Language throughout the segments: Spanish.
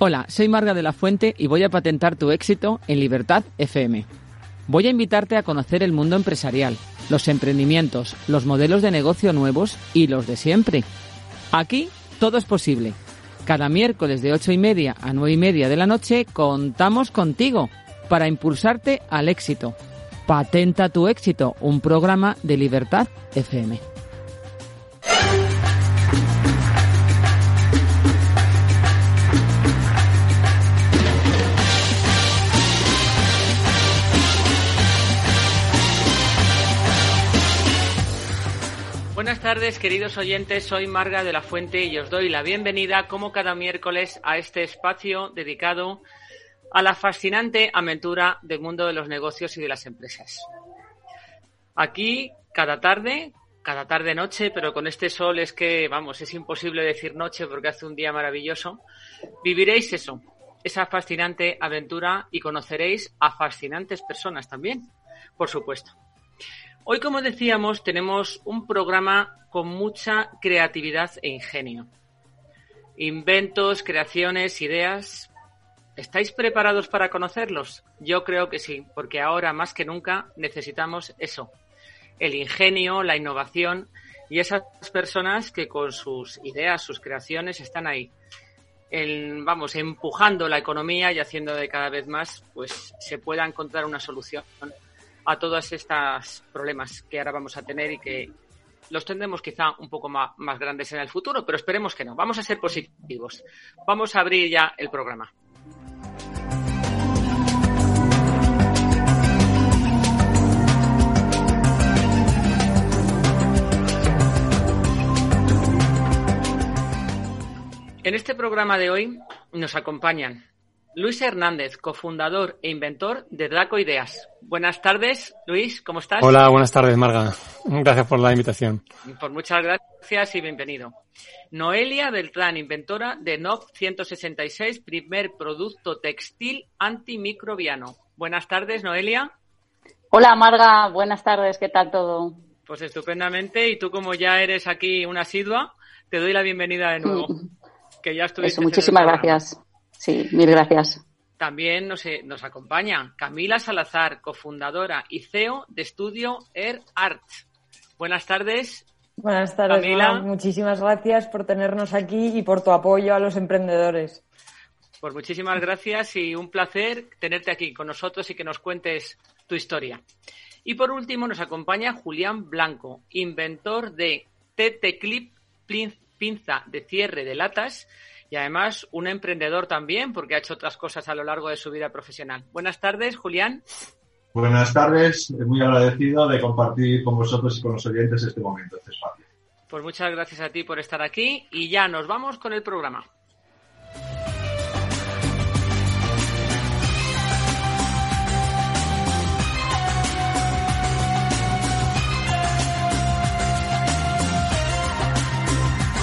Hola, soy Marga de la Fuente y voy a patentar tu éxito en Libertad FM. Voy a invitarte a conocer el mundo empresarial, los emprendimientos, los modelos de negocio nuevos y los de siempre. Aquí todo es posible. Cada miércoles de ocho y media a nueve y media de la noche contamos contigo para impulsarte al éxito. Patenta tu éxito, un programa de Libertad FM. Tardes, queridos oyentes. Soy Marga de la Fuente y os doy la bienvenida, como cada miércoles, a este espacio dedicado a la fascinante aventura del mundo de los negocios y de las empresas. Aquí, cada tarde, cada tarde-noche, pero con este sol es que, vamos, es imposible decir noche porque hace un día maravilloso, viviréis eso, esa fascinante aventura y conoceréis a fascinantes personas también, por supuesto. Hoy, como decíamos, tenemos un programa con mucha creatividad e ingenio. Inventos, creaciones, ideas. ¿Estáis preparados para conocerlos? Yo creo que sí, porque ahora más que nunca necesitamos eso. El ingenio, la innovación y esas personas que con sus ideas, sus creaciones están ahí. vamos, empujando la economía y haciendo de cada vez más, pues se pueda encontrar una solución a todos estos problemas que ahora vamos a tener y que los tendremos quizá un poco más, más grandes en el futuro, pero esperemos que no. Vamos a ser positivos. Vamos a abrir ya el programa. En este programa de hoy nos acompañan Luis Hernández, cofundador e inventor de Draco Ideas. Buenas tardes, Luis, ¿cómo estás? Hola, buenas tardes, Marga. Gracias por la invitación. Por muchas gracias y bienvenido. Noelia Beltrán, inventora de NOV 166, primer producto textil antimicrobiano. Buenas tardes, Noelia. Hola, Marga. Buenas tardes. ¿Qué tal todo? Pues estupendamente. Y tú, como ya eres aquí una asidua, te doy la bienvenida de nuevo. que ya estuviste. muchísimas gracias. Sí, mil gracias. También nos, eh, nos acompaña Camila Salazar, cofundadora y CEO de estudio Air Art. Buenas tardes. Buenas tardes, Camila. Muchísimas gracias por tenernos aquí y por tu apoyo a los emprendedores. Pues muchísimas gracias y un placer tenerte aquí con nosotros y que nos cuentes tu historia. Y por último nos acompaña Julián Blanco, inventor de TT Clip pinza de cierre de latas y además un emprendedor también, porque ha hecho otras cosas a lo largo de su vida profesional. Buenas tardes, Julián. Buenas tardes, muy agradecido de compartir con vosotros y con los oyentes este momento, este espacio. Pues muchas gracias a ti por estar aquí y ya nos vamos con el programa.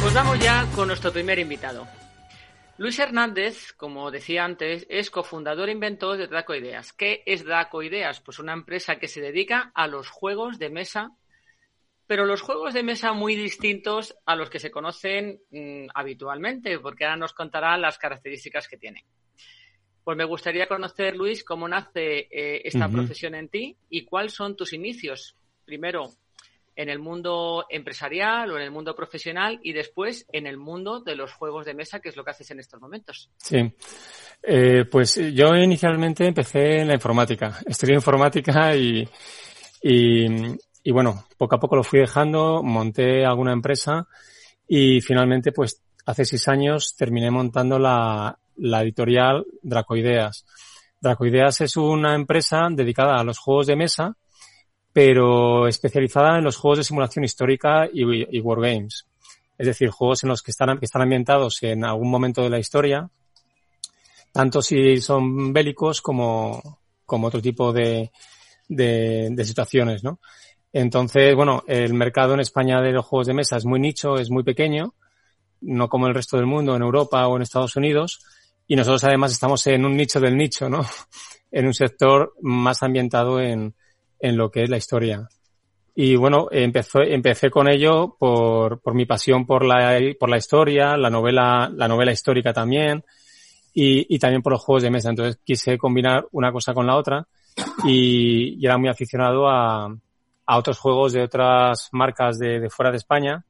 Pues vamos ya con nuestro primer invitado. Luis Hernández, como decía antes, es cofundador e inventor de Draco Ideas. ¿Qué es Draco Ideas? Pues una empresa que se dedica a los juegos de mesa, pero los juegos de mesa muy distintos a los que se conocen mm, habitualmente, porque ahora nos contará las características que tiene. Pues me gustaría conocer, Luis, cómo nace eh, esta profesión en ti y cuáles son tus inicios. Primero, en el mundo empresarial o en el mundo profesional y después en el mundo de los juegos de mesa, que es lo que haces en estos momentos. Sí. Eh, pues yo inicialmente empecé en la informática. Estudié informática y, y, bueno, poco a poco lo fui dejando, monté alguna empresa y finalmente pues hace seis años terminé montando la, la editorial Dracoideas. Dracoideas es una empresa dedicada a los juegos de mesa pero especializada en los juegos de simulación histórica y, Wargames. Es decir, juegos en los que están, que están ambientados en algún momento de la historia, tanto si son bélicos como, como otro tipo de, de, de situaciones, ¿no? Entonces, bueno, el mercado en España de los juegos de mesa es muy nicho, es muy pequeño, no como el resto del mundo, en Europa o en Estados Unidos, y nosotros además estamos en un nicho del nicho, ¿no? En un sector más ambientado en, en lo que es la historia. Y bueno, empezó, empecé con ello por, por mi pasión por la, por la historia, la novela, la novela histórica también, y, y también por los juegos de mesa. Entonces quise combinar una cosa con la otra y, y era muy aficionado a, a otros juegos de otras marcas de, de fuera de España,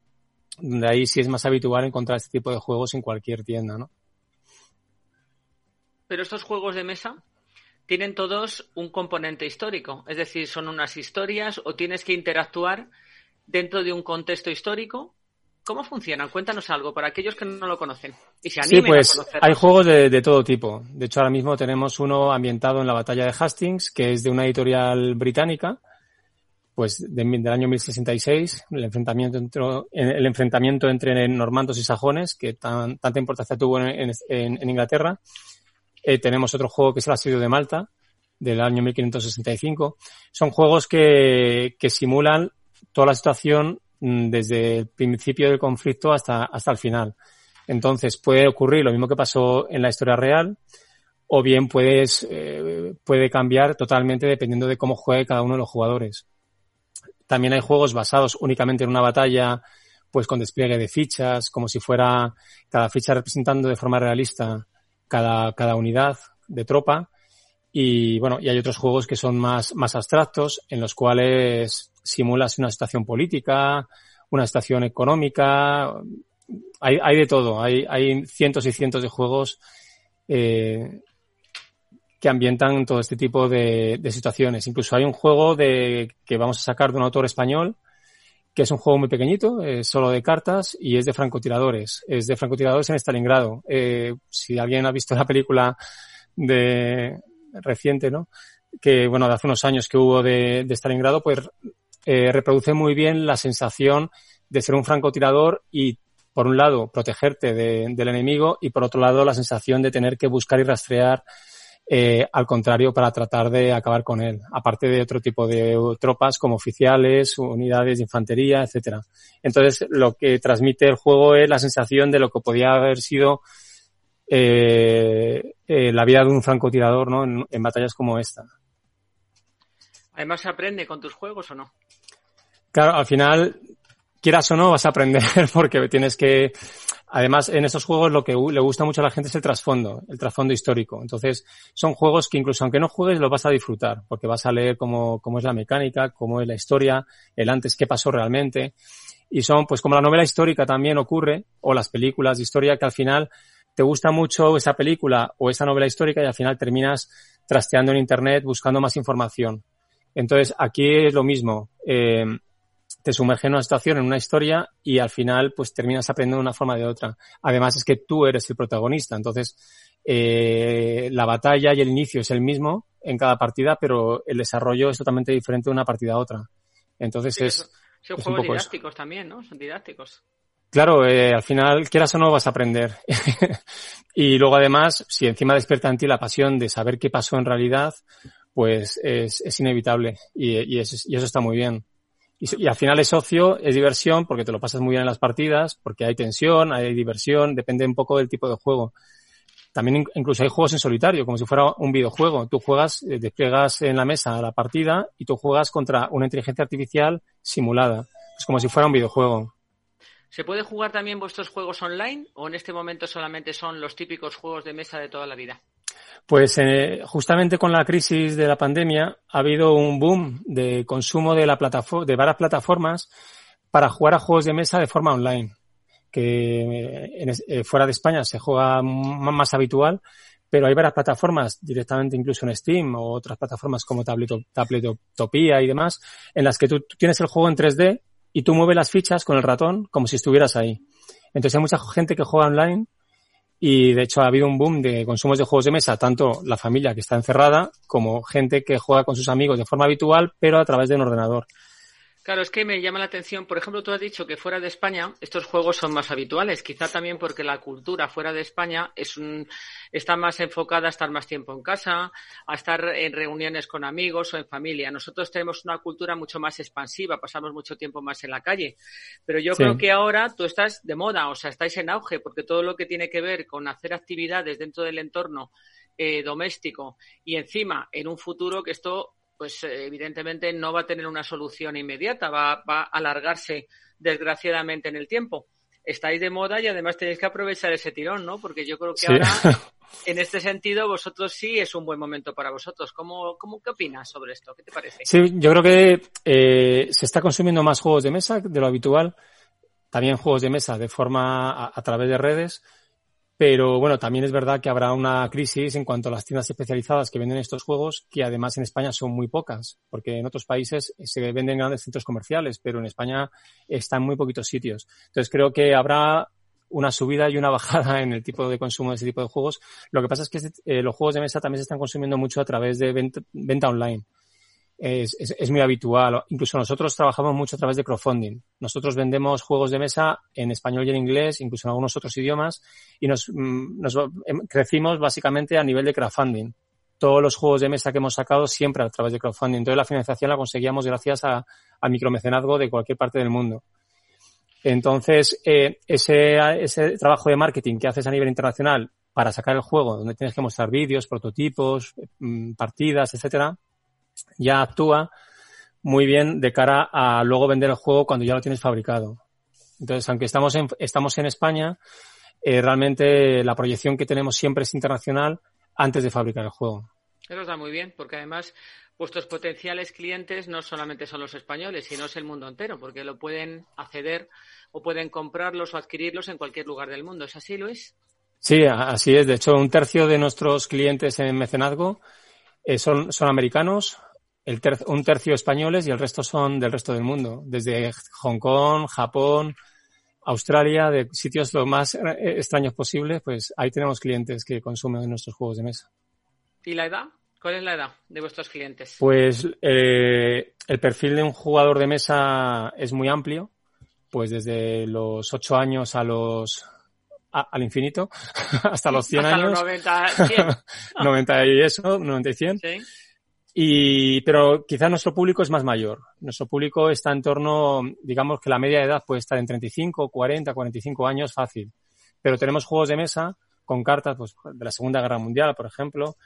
donde ahí sí es más habitual encontrar este tipo de juegos en cualquier tienda, ¿no? Pero estos juegos de mesa tienen todos un componente histórico, es decir, son unas historias o tienes que interactuar dentro de un contexto histórico. ¿Cómo funcionan? Cuéntanos algo para aquellos que no lo conocen y se sí, pues a hay juegos de, de, todo tipo. De hecho, ahora mismo tenemos uno ambientado en la batalla de Hastings, que es de una editorial británica, pues de, del año 1066, el enfrentamiento entre, el enfrentamiento entre normandos y sajones, que tan, tanta importancia tuvo en, en, en Inglaterra. Eh, tenemos otro juego que es el asedio de Malta, del año 1565. Son juegos que, que simulan toda la situación mm, desde el principio del conflicto hasta, hasta el final. Entonces puede ocurrir lo mismo que pasó en la historia real, o bien puedes, eh, puede cambiar totalmente dependiendo de cómo juegue cada uno de los jugadores. También hay juegos basados únicamente en una batalla, pues con despliegue de fichas, como si fuera cada ficha representando de forma realista cada, cada unidad de tropa. Y bueno, y hay otros juegos que son más, más abstractos, en los cuales simulas una situación política, una situación económica. Hay, hay de todo. Hay, hay cientos y cientos de juegos eh, que ambientan todo este tipo de, de, situaciones. Incluso hay un juego de, que vamos a sacar de un autor español, que es un juego muy pequeñito, es solo de cartas y es de francotiradores. Es de francotiradores en Stalingrado. Eh, si alguien ha visto la película de reciente, ¿no? Que, bueno, de hace unos años que hubo de, Stalingrado, pues eh, reproduce muy bien la sensación de ser un francotirador y por un lado, protegerte de, del enemigo y por otro lado, la sensación de tener que buscar y rastrear eh, al contrario, para tratar de acabar con él, aparte de otro tipo de tropas como oficiales, unidades de infantería, etcétera. Entonces, lo que transmite el juego es la sensación de lo que podía haber sido eh, eh, la vida de un francotirador, ¿no? En, en, batallas como esta. Además, ¿se aprende con tus juegos o no? Claro, al final, quieras o no, vas a aprender porque tienes que Además, en estos juegos lo que le gusta mucho a la gente es el trasfondo, el trasfondo histórico. Entonces, son juegos que incluso aunque no juegues, los vas a disfrutar, porque vas a leer cómo, cómo es la mecánica, cómo es la historia, el antes, qué pasó realmente. Y son, pues como la novela histórica también ocurre, o las películas de historia, que al final te gusta mucho esa película o esa novela histórica y al final terminas trasteando en Internet buscando más información. Entonces, aquí es lo mismo. Eh, te sumerge en una situación, en una historia y al final pues terminas aprendiendo de una forma o de otra. Además es que tú eres el protagonista, entonces eh, la batalla y el inicio es el mismo en cada partida, pero el desarrollo es totalmente diferente de una partida a otra. Entonces sí, es... Son es juegos didácticos eso. también, ¿no? Son didácticos. Claro, eh, al final, quieras o no, vas a aprender. y luego además, si encima despierta en ti la pasión de saber qué pasó en realidad, pues es, es inevitable y, y, es, y eso está muy bien. Y, al final es ocio, es diversión, porque te lo pasas muy bien en las partidas, porque hay tensión, hay diversión, depende un poco del tipo de juego. También incluso hay juegos en solitario, como si fuera un videojuego. Tú juegas, despliegas en la mesa la partida y tú juegas contra una inteligencia artificial simulada. Es como si fuera un videojuego. ¿Se puede jugar también vuestros juegos online o en este momento solamente son los típicos juegos de mesa de toda la vida? Pues eh, justamente con la crisis de la pandemia ha habido un boom de consumo de, la de varias plataformas para jugar a juegos de mesa de forma online, que en, eh, fuera de España se juega más habitual, pero hay varias plataformas, directamente incluso en Steam o otras plataformas como Tabletopía y demás, en las que tú tienes el juego en 3D y tú mueves las fichas con el ratón como si estuvieras ahí. Entonces hay mucha gente que juega online y de hecho ha habido un boom de consumos de juegos de mesa, tanto la familia que está encerrada como gente que juega con sus amigos de forma habitual, pero a través de un ordenador. Claro, es que me llama la atención, por ejemplo, tú has dicho que fuera de España estos juegos son más habituales, quizá también porque la cultura fuera de España es un, está más enfocada a estar más tiempo en casa, a estar en reuniones con amigos o en familia. Nosotros tenemos una cultura mucho más expansiva, pasamos mucho tiempo más en la calle. Pero yo creo que ahora tú estás de moda, o sea, estáis en auge, porque todo lo que tiene que ver con hacer actividades dentro del entorno eh, doméstico y encima en un futuro que esto pues eh, evidentemente no va a tener una solución inmediata, va, va, a alargarse desgraciadamente en el tiempo. Estáis de moda y además tenéis que aprovechar ese tirón, ¿no? Porque yo creo que ahora, en este sentido, vosotros sí es un buen momento para vosotros. ¿Cómo, cómo qué opinas sobre esto? ¿Qué te parece? Sí, yo creo que eh, se está consumiendo más juegos de mesa de lo habitual, también juegos de mesa de forma a través de redes pero bueno, también es verdad que habrá una crisis en cuanto a las tiendas especializadas que venden estos juegos, que además en España son muy pocas, porque en otros países se venden en grandes centros comerciales, pero en España están muy poquitos sitios. Entonces creo que habrá una subida y una bajada en el tipo de consumo de ese tipo de juegos. Lo que pasa es que eh, los juegos de mesa también se están consumiendo mucho a través de venta online es, es, es, muy habitual. Incluso nosotros trabajamos mucho a través de crowdfunding. Nosotros vendemos juegos de mesa en español y en inglés, incluso en algunos otros idiomas, y nos, mm, nos em, crecimos básicamente a nivel de crowdfunding. Todos los juegos de mesa que hemos sacado siempre a través de crowdfunding. Entonces la financiación la conseguíamos gracias a, a micromecenazgo de cualquier parte del mundo. Entonces, eh, ese, ese trabajo de marketing que haces a nivel internacional para sacar el juego, donde tienes que mostrar vídeos, prototipos, mm, partidas, etcétera, ya actúa muy bien de cara a luego vender el juego cuando ya lo tienes fabricado. Entonces, aunque estamos en, estamos en España, eh, realmente la proyección que tenemos siempre es internacional antes de fabricar el juego. Eso está muy bien, porque además vuestros potenciales clientes no solamente son los españoles, sino es el mundo entero, porque lo pueden acceder o pueden comprarlos o adquirirlos en cualquier lugar del mundo. ¿Es así, Luis? Sí, así es. De hecho, un tercio de nuestros clientes en mecenazgo eh, son, son americanos, el un tercio españoles y el resto son del resto del mundo, desde Hong Kong, Japón, Australia, de sitios lo más eh, extraños posibles, pues ahí tenemos clientes que consumen nuestros juegos de mesa. ¿Y la edad? ¿Cuál es la edad de vuestros clientes? Pues eh, el perfil de un jugador de mesa es muy amplio, pues desde los 8 años a los al infinito, hasta los 100 hasta años. Los 90, 100. 90 y eso, 90 y 100. ¿Sí? Y, pero quizá nuestro público es más mayor. Nuestro público está en torno, digamos que la media de edad puede estar en 35, 40, 45 años fácil. Pero tenemos juegos de mesa con cartas pues, de la Segunda Guerra Mundial, por ejemplo,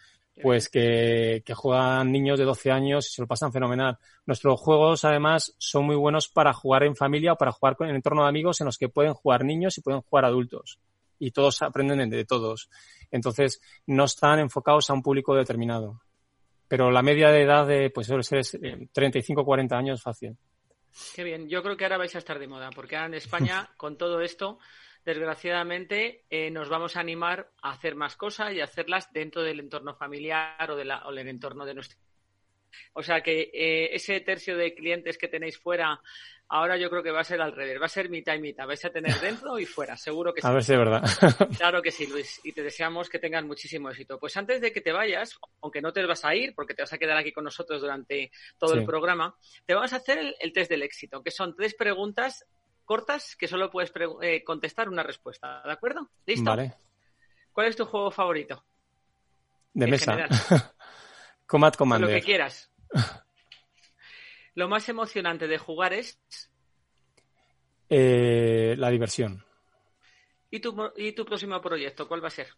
pues que, que juegan niños de 12 años y se lo pasan fenomenal. Nuestros juegos, además, son muy buenos para jugar en familia o para jugar en entorno de amigos en los que pueden jugar niños y pueden jugar adultos. Y todos aprenden de todos. Entonces, no están enfocados a un público determinado pero la media de edad de, pues suele ser 35 40 años fácil. Qué bien, yo creo que ahora vais a estar de moda, porque ahora en España, con todo esto, desgraciadamente, eh, nos vamos a animar a hacer más cosas y a hacerlas dentro del entorno familiar o, de la, o del entorno de nuestro. O sea que eh, ese tercio de clientes que tenéis fuera Ahora yo creo que va a ser al revés, va a ser mitad y mitad. Vais a tener dentro y fuera, seguro que sí. A ver si es verdad. Claro que sí, Luis. Y te deseamos que tengan muchísimo éxito. Pues antes de que te vayas, aunque no te vas a ir, porque te vas a quedar aquí con nosotros durante todo el programa, te vamos a hacer el, test del éxito, que son tres preguntas cortas que solo puedes eh, contestar una respuesta. ¿De acuerdo? ¿Listo? Vale. ¿Cuál es tu juego favorito? De mesa. Combat Commander. Lo que quieras. Lo más emocionante de jugar es. Eh, la diversión. ¿Y tu, ¿Y tu próximo proyecto? ¿Cuál va a ser?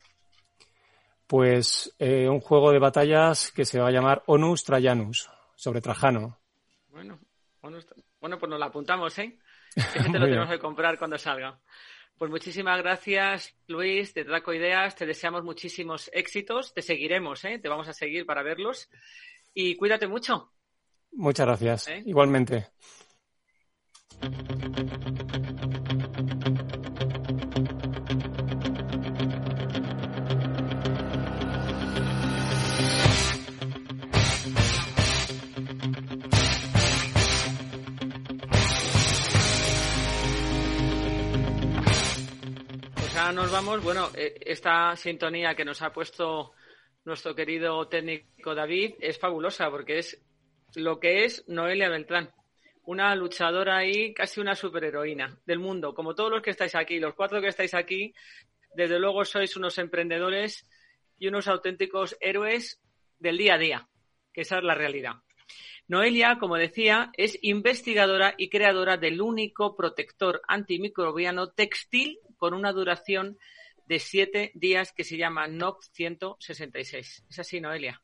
Pues eh, un juego de batallas que se va a llamar Onus Trajanus, sobre Trajano. Bueno, bueno pues nos la apuntamos, ¿eh? Ese te lo tenemos que comprar cuando salga. Pues muchísimas gracias, Luis, de Draco Ideas. Te deseamos muchísimos éxitos. Te seguiremos, ¿eh? Te vamos a seguir para verlos. Y cuídate mucho. Muchas gracias. ¿Eh? Igualmente. Nos vamos. Bueno, eh, esta sintonía que nos ha puesto nuestro querido técnico David es fabulosa porque es lo que es Noelia Beltrán. una luchadora ahí, casi una superheroína del mundo, como todos los que estáis aquí, los cuatro que estáis aquí, desde luego sois unos emprendedores y unos auténticos héroes del día a día, que esa es la realidad. Noelia, como decía, es investigadora y creadora del único protector antimicrobiano textil con una duración de siete días que se llama NOP 166. ¿Es así, Noelia?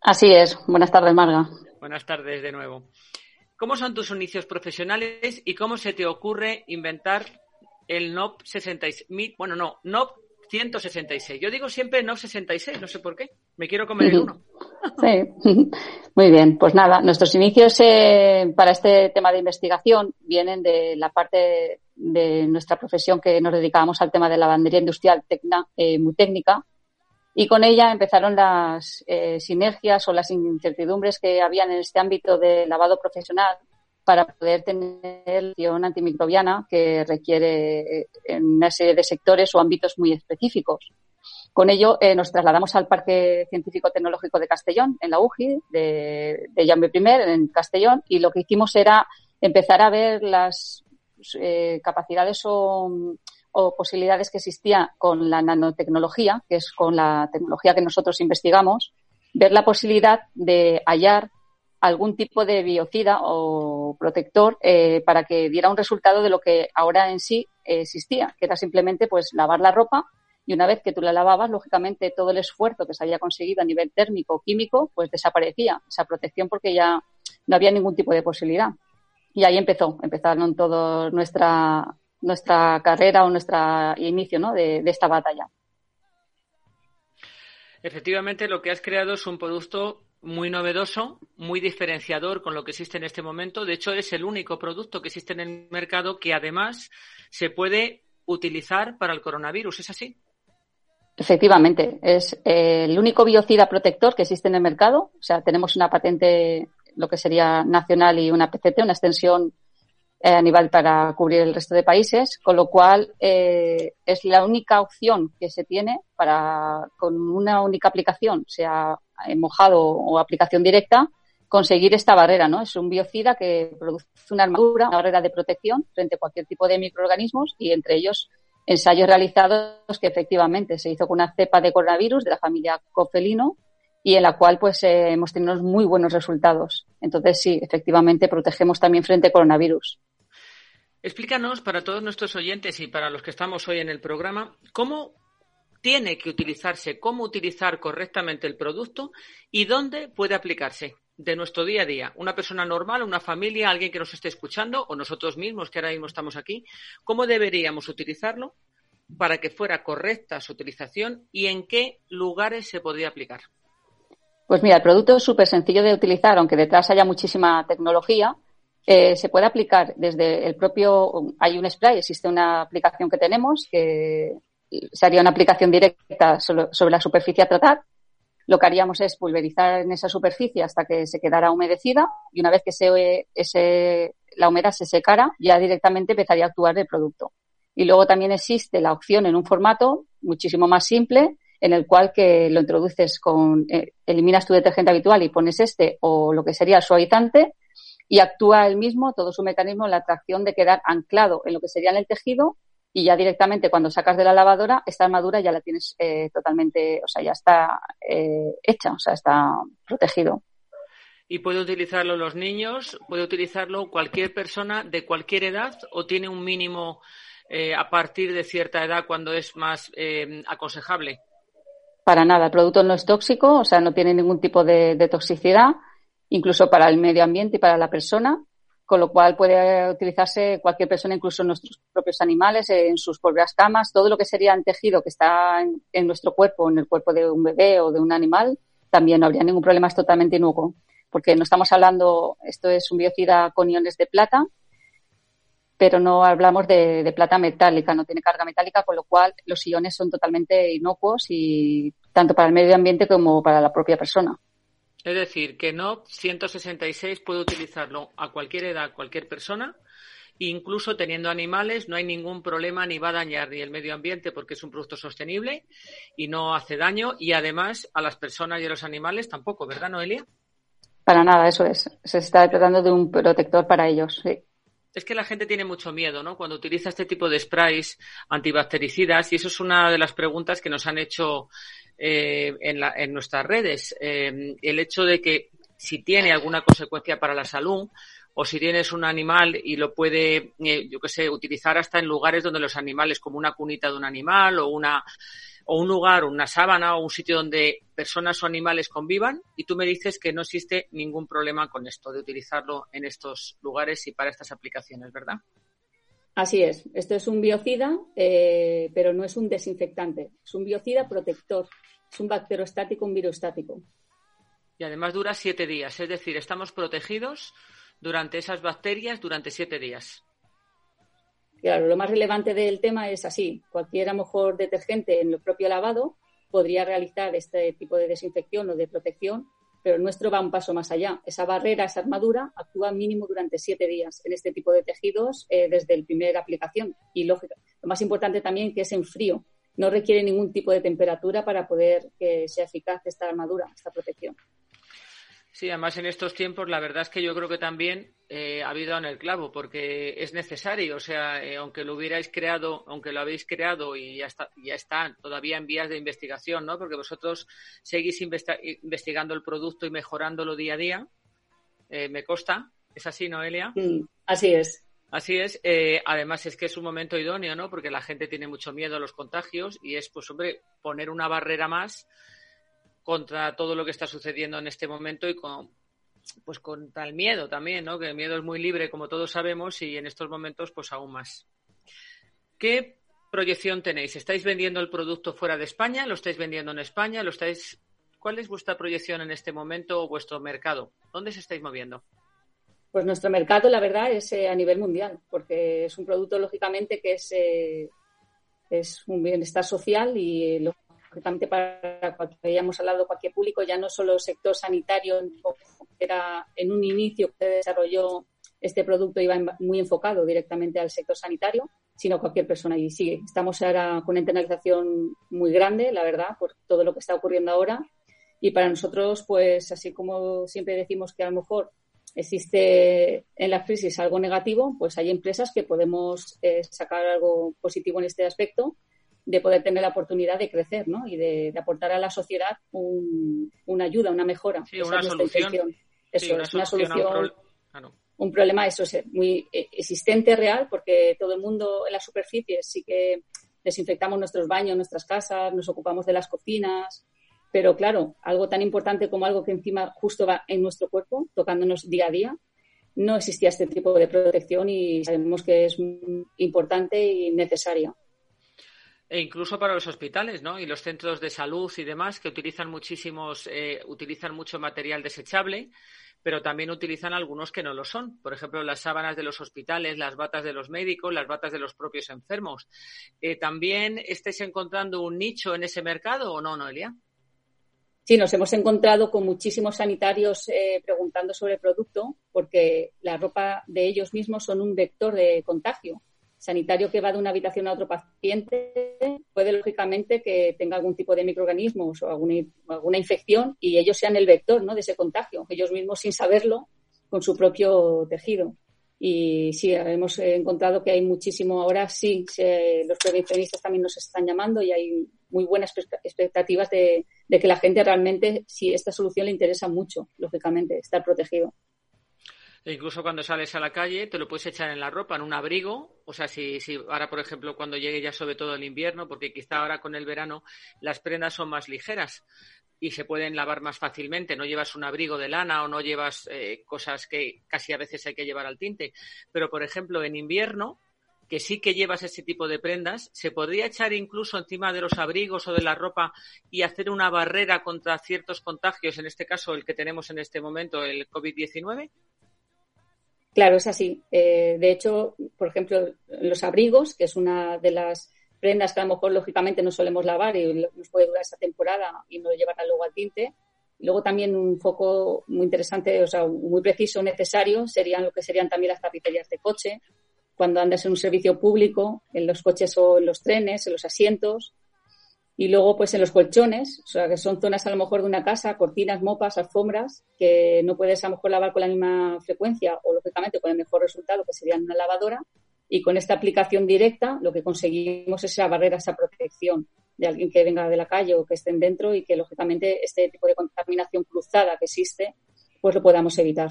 Así es. Buenas tardes, Marga. Buenas tardes de nuevo. ¿Cómo son tus inicios profesionales y cómo se te ocurre inventar el NOP 66? Bueno, no, NOP 166. Yo digo siempre NOP 66, no sé por qué. Me quiero comer el uno. Sí, muy bien. Pues nada, nuestros inicios eh, para este tema de investigación vienen de la parte de nuestra profesión que nos dedicábamos al tema de la lavandería industrial eh, muy técnica y con ella empezaron las eh, sinergias o las incertidumbres que habían en este ámbito de lavado profesional para poder tener acción antimicrobiana que requiere eh, en una serie de sectores o ámbitos muy específicos. Con ello eh, nos trasladamos al Parque Científico Tecnológico de Castellón, en la UGI, de, de Jaume I, en Castellón, y lo que hicimos era empezar a ver las capacidades o o posibilidades que existía con la nanotecnología, que es con la tecnología que nosotros investigamos, ver la posibilidad de hallar algún tipo de biocida o protector eh, para que diera un resultado de lo que ahora en sí existía, que era simplemente pues lavar la ropa y una vez que tú la lavabas, lógicamente todo el esfuerzo que se había conseguido a nivel térmico o químico, pues desaparecía esa protección porque ya no había ningún tipo de posibilidad. Y ahí empezó, empezaron toda nuestra nuestra carrera o nuestro inicio ¿no? de, esta batalla. Efectivamente, lo que has creado es un producto muy novedoso, muy diferenciador con lo que existe en este momento. De hecho, es el único producto que existe en el mercado que además se puede utilizar para el coronavirus. ¿Es así? Efectivamente, es el único biocida protector que existe en el mercado. O sea, tenemos una patente, lo que sería nacional, y una PCT, una extensión eh, a nivel para cubrir el resto de países, con lo cual eh, es la única opción que se tiene para, con una única aplicación, sea mojado o aplicación directa, conseguir esta barrera, ¿no? Es un biocida que produce una armadura, una barrera de protección frente a cualquier tipo de microorganismos y entre ellos ensayos realizados que efectivamente se hizo con una cepa de coronavirus de la familia Cofelino y en la cual pues eh, hemos tenido muy buenos resultados. Entonces sí, efectivamente protegemos también frente a coronavirus. Explícanos para todos nuestros oyentes y para los que estamos hoy en el programa, cómo tiene que utilizarse, cómo utilizar correctamente el producto y dónde puede aplicarse de nuestro día a día. Una persona normal, una familia, alguien que nos esté escuchando o nosotros mismos que ahora mismo estamos aquí, ¿cómo deberíamos utilizarlo para que fuera correcta su utilización y en qué lugares se podría aplicar? Pues mira, el producto es súper sencillo de utilizar, aunque detrás haya muchísima tecnología. Eh, se puede aplicar desde el propio, hay un spray, existe una aplicación que tenemos que sería una aplicación directa sobre la superficie a tratar. Lo que haríamos es pulverizar en esa superficie hasta que se quedara humedecida y una vez que se, ese, la humedad se secara, ya directamente empezaría a actuar el producto. Y luego también existe la opción en un formato muchísimo más simple en el cual que lo introduces con, eh, eliminas tu detergente habitual y pones este o lo que sería el suavizante y actúa él mismo, todo su mecanismo, en la atracción de quedar anclado en lo que sería en el tejido y ya directamente cuando sacas de la lavadora, esta armadura ya la tienes eh, totalmente, o sea, ya está eh, hecha, o sea, está protegido. ¿Y puede utilizarlo los niños? ¿Puede utilizarlo cualquier persona de cualquier edad o tiene un mínimo eh, a partir de cierta edad cuando es más aconsejable? Para nada, el producto no es tóxico, o sea, no tiene ningún tipo de toxicidad incluso para el medio ambiente y para la persona, con lo cual puede utilizarse cualquier persona, incluso nuestros propios animales, en sus propias camas, todo lo que sería en tejido que está en, nuestro cuerpo, en el cuerpo de un bebé o de un animal, también no habría ningún problema, es totalmente inocuo, porque no estamos hablando, esto es un biocida con iones de plata, pero no hablamos de, de, plata metálica, no tiene carga metálica, con lo cual los iones son totalmente inocuos y tanto para el medio ambiente como para la propia persona. Es decir, que no 166 puede utilizarlo a cualquier edad, cualquier persona, incluso teniendo animales, no hay ningún problema ni va a dañar ni el medio ambiente porque es un producto sostenible y no hace daño y además a las personas y a los animales tampoco, ¿verdad, Noelia? Para nada, eso es. Se está tratando de un protector para ellos, sí. Es que la gente tiene mucho miedo, ¿no? Cuando utiliza este tipo de sprays antibactericidas, y eso es una de las preguntas que nos han hecho eh, en, la, en, nuestras redes. Eh, el hecho de que si tiene alguna consecuencia para la salud, o si tienes un animal y lo puede, eh, yo qué sé, utilizar hasta en lugares donde los animales, como una cunita de un animal o una o un lugar, una sábana o un sitio donde personas o animales convivan y tú me dices que no existe ningún problema con esto de utilizarlo en estos lugares y para estas aplicaciones, ¿verdad? Así es. Esto es un biocida, eh, pero no es un desinfectante. Es un biocida protector. Es un bacterostático, un virostático. Y además dura siete días. Es decir, estamos protegidos durante esas bacterias durante siete días. Claro, lo más relevante del tema es así. Cualquier, a lo mejor, detergente en el propio lavado podría realizar este tipo de desinfección o de protección, pero nuestro va un paso más allá. Esa barrera, esa armadura, actúa mínimo durante siete días en este tipo de tejidos eh, desde la primera aplicación. Y lógica, lo más importante también que es en frío. No requiere ningún tipo de temperatura para poder que sea eficaz esta armadura, esta protección. Sí, además en estos tiempos la verdad es que yo creo que también eh, ha habido en el clavo porque es necesario, o sea, eh, aunque lo hubierais creado, aunque lo habéis creado y ya está, ya está todavía en vías de investigación, ¿no? Porque vosotros seguís investigando el producto y mejorándolo día a día. Eh, me consta, es así, Noelia. Mm, así es. Así es. además es que es un momento idóneo, ¿no? Porque la gente tiene mucho miedo a los contagios y es, pues, hombre, poner una barrera más contra todo lo que está sucediendo en este momento y con pues contra el miedo también, ¿no? Que el miedo es muy libre, como todos sabemos, y en estos momentos, pues aún más. ¿Qué proyección tenéis? ¿Estáis vendiendo el producto fuera de España? ¿Lo estáis vendiendo en España? ¿Lo estáis... ¿Cuál es vuestra proyección en este momento o vuestro mercado? ¿Dónde se estáis moviendo? Pues nuestro mercado, la verdad, es eh, a nivel mundial, porque es un producto, lógicamente, que es, eh, es un bienestar social y lo concretamente para cualquier, hayamos hablado cualquier público, ya no solo sector sanitario, era en un inicio que desarrolló este producto iba muy enfocado directamente al sector sanitario, sino cualquier persona. Y sí, estamos ahora con una internalización muy grande, la verdad, por todo lo que está ocurriendo ahora. Y para nosotros, pues así como siempre decimos que a lo mejor existe en la crisis algo negativo, pues hay empresas que podemos eh, sacar algo positivo en este aspecto de poder tener la oportunidad de crecer ¿no? y de, aportar a la sociedad una ayuda, una mejora. Sí, una solución. Eso es una solución. Un, problema, eso es muy eh, existente, real, porque todo el mundo en las superficies sí que desinfectamos nuestros baños, nuestras casas, nos ocupamos de las cocinas, pero claro, algo tan importante como algo que encima justo va en nuestro cuerpo, tocándonos día a día, no existía este tipo de protección y sabemos que es importante y necesaria. E incluso para los hospitales, ¿no? Y los centros de salud y demás que utilizan muchísimos, eh, utilizan mucho material desechable, pero también utilizan algunos que no lo son. Por ejemplo, las sábanas de los hospitales, las batas de los médicos, las batas de los propios enfermos. Eh, ¿También estáis encontrando un nicho en ese mercado o no, Noelia? Sí, nos hemos encontrado con muchísimos sanitarios eh, preguntando sobre el producto porque la ropa de ellos mismos son un vector de contagio sanitario que va de una habitación a otro paciente puede lógicamente que tenga algún tipo de microorganismos o alguna, infección y ellos sean el vector ¿no? de ese contagio, ellos mismos sin saberlo con su propio tejido. Y sí, hemos encontrado que hay muchísimo, ahora sí, los prevencionistas también nos están llamando y hay muy buenas expectativas de, de que la gente realmente, si esta solución le interesa mucho, lógicamente, estar protegido. E incluso cuando sales a la calle, te lo puedes echar en la ropa, en un abrigo. O sea, si, si ahora, por ejemplo, cuando llegue ya sobre todo el invierno, porque quizá ahora con el verano las prendas son más ligeras y se pueden lavar más fácilmente. No llevas un abrigo de lana o no llevas eh, cosas que casi a veces hay que llevar al tinte. Pero, por ejemplo, en invierno, que sí que llevas ese tipo de prendas, se podría echar incluso encima de los abrigos o de la ropa y hacer una barrera contra ciertos contagios, en este caso el que tenemos en este momento, el COVID-19? Claro, es así. Eh, de hecho, por ejemplo, los abrigos, que es una de las prendas que a lo mejor lógicamente no solemos lavar y nos puede durar esta temporada y no llevarla luego al tinte. Luego también un foco muy interesante, o sea, muy preciso, necesario, serían lo que serían también las tapicerías de coche, cuando andas en un servicio público, en los coches o en los trenes, en los asientos. Y luego, pues en los colchones, o sea, que son zonas a lo mejor de una casa, cortinas, mopas, alfombras, que no puedes a lo mejor lavar con la misma frecuencia o, lógicamente, con el mejor resultado, que sería en una lavadora. Y con esta aplicación directa, lo que conseguimos es esa barrera, esa protección de alguien que venga de la calle o que estén dentro y que, lógicamente, este tipo de contaminación cruzada que existe, pues lo podamos evitar.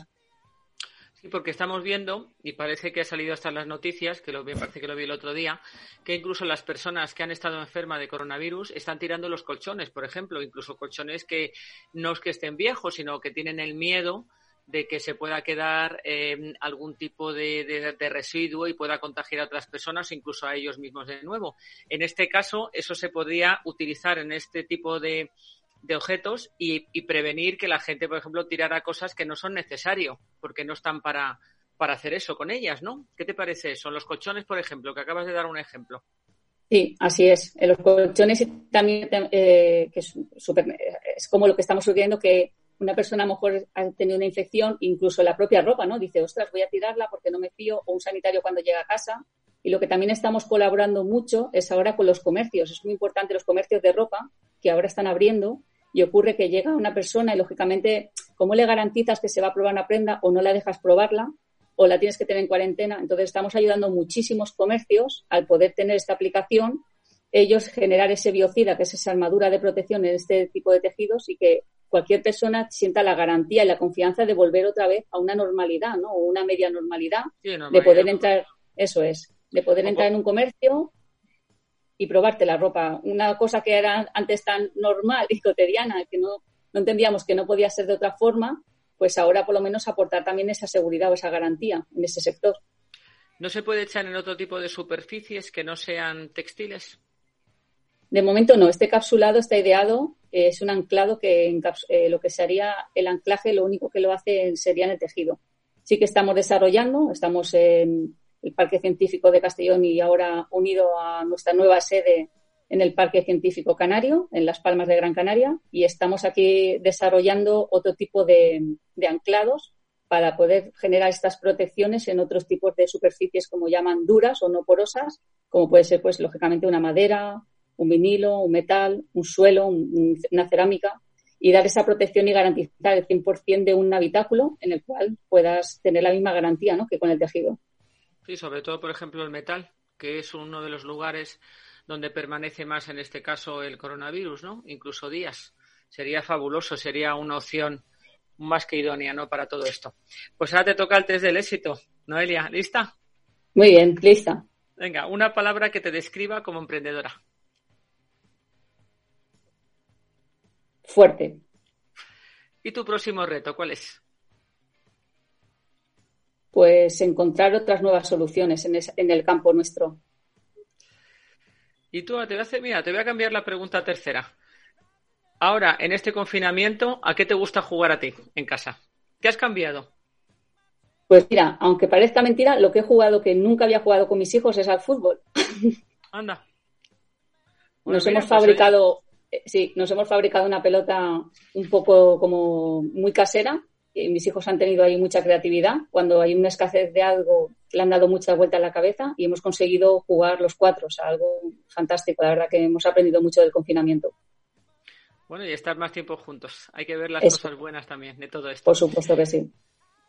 Porque estamos viendo, y parece que ha salido hasta en las noticias, que lo vi, parece que lo vi el otro día, que incluso las personas que han estado enfermas de coronavirus están tirando los colchones, por ejemplo, incluso colchones que no es que estén viejos, sino que tienen el miedo de que se pueda quedar eh, algún tipo de, residuo y pueda contagiar a otras personas, incluso a ellos mismos de nuevo. En este caso, eso se podría utilizar en este tipo de, de objetos y, prevenir que la gente, por ejemplo, tirara cosas que no son necesarios, porque no están para, para hacer eso con ellas, ¿no? ¿Qué te parece eso? Los colchones, por ejemplo, que acabas de dar un ejemplo. Sí, así es. En los colchones también, eh, que es, es como lo que estamos sucediendo, que una persona a lo mejor ha tenido una infección, incluso la propia ropa, ¿no? Dice, ostras, voy a tirarla porque no me fío, o un sanitario cuando llega a casa. Y lo que también estamos colaborando mucho es ahora con los comercios. Es muy importante los comercios de ropa que ahora están abriendo y ocurre que llega una persona y lógicamente, ¿cómo le garantizas que se va a probar una prenda o no la dejas probarla o la tienes que tener en cuarentena? Entonces estamos ayudando muchísimos comercios al poder tener esta aplicación, ellos generar ese biocida, que es esa armadura de protección en este tipo de tejidos y que cualquier persona sienta la garantía y la confianza de volver otra vez a una normalidad, ¿no? O una media normalidad, de poder entrar, eso es, de poder entrar en un comercio y probarte la ropa. Una cosa que era antes tan normal y cotidiana, que no, no entendíamos que no podía ser de otra forma, pues ahora por lo menos aportar también esa seguridad o esa garantía en ese sector. ¿No se puede echar en otro tipo de superficies que no sean textiles? De momento no. Este capsulado está ideado, es un anclado que eh, lo que sería el anclaje, lo único que lo hace sería en el tejido. Sí que estamos desarrollando, estamos en, el Parque Científico de Castellón y ahora unido a nuestra nueva sede en el Parque Científico Canario, en Las Palmas de Gran Canaria, y estamos aquí desarrollando otro tipo de, anclados para poder generar estas protecciones en otros tipos de superficies como llaman duras o no porosas, como puede ser, pues, lógicamente, una madera, un vinilo, un metal, un suelo, una cerámica, y dar esa protección y garantizar el 100% de un habitáculo en el cual puedas tener la misma garantía ¿no? que con el tejido. Sí, sobre todo, por ejemplo, el metal, que es uno de los lugares donde permanece más en este caso el coronavirus, ¿no? Incluso días. Sería fabuloso, sería una opción más que idónea, ¿no? Para todo esto. Pues ahora te toca el test del éxito. Noelia, ¿lista? Muy bien, lista. Venga, una palabra que te describa como emprendedora. Fuerte. ¿Y tu próximo reto cuál es? Pues encontrar otras nuevas soluciones en, el campo nuestro. Y tú, te voy a hacer, mira, te voy a cambiar la pregunta tercera. Ahora, en este confinamiento, ¿a qué te gusta jugar a ti en casa? ¿Qué has cambiado? Pues mira, aunque parezca mentira, lo que he jugado que nunca había jugado con mis hijos es al fútbol. Anda. nos hemos pues fabricado, eh, sí, nos hemos fabricado una pelota un poco como muy casera mis hijos han tenido ahí mucha creatividad. Cuando hay una escasez de algo, le han dado mucha vuelta a la cabeza y hemos conseguido jugar los cuatro. O sea, algo fantástico. La verdad que hemos aprendido mucho del confinamiento. Bueno, y estar más tiempo juntos. Hay que ver las cosas buenas también de todo esto. Por supuesto que sí.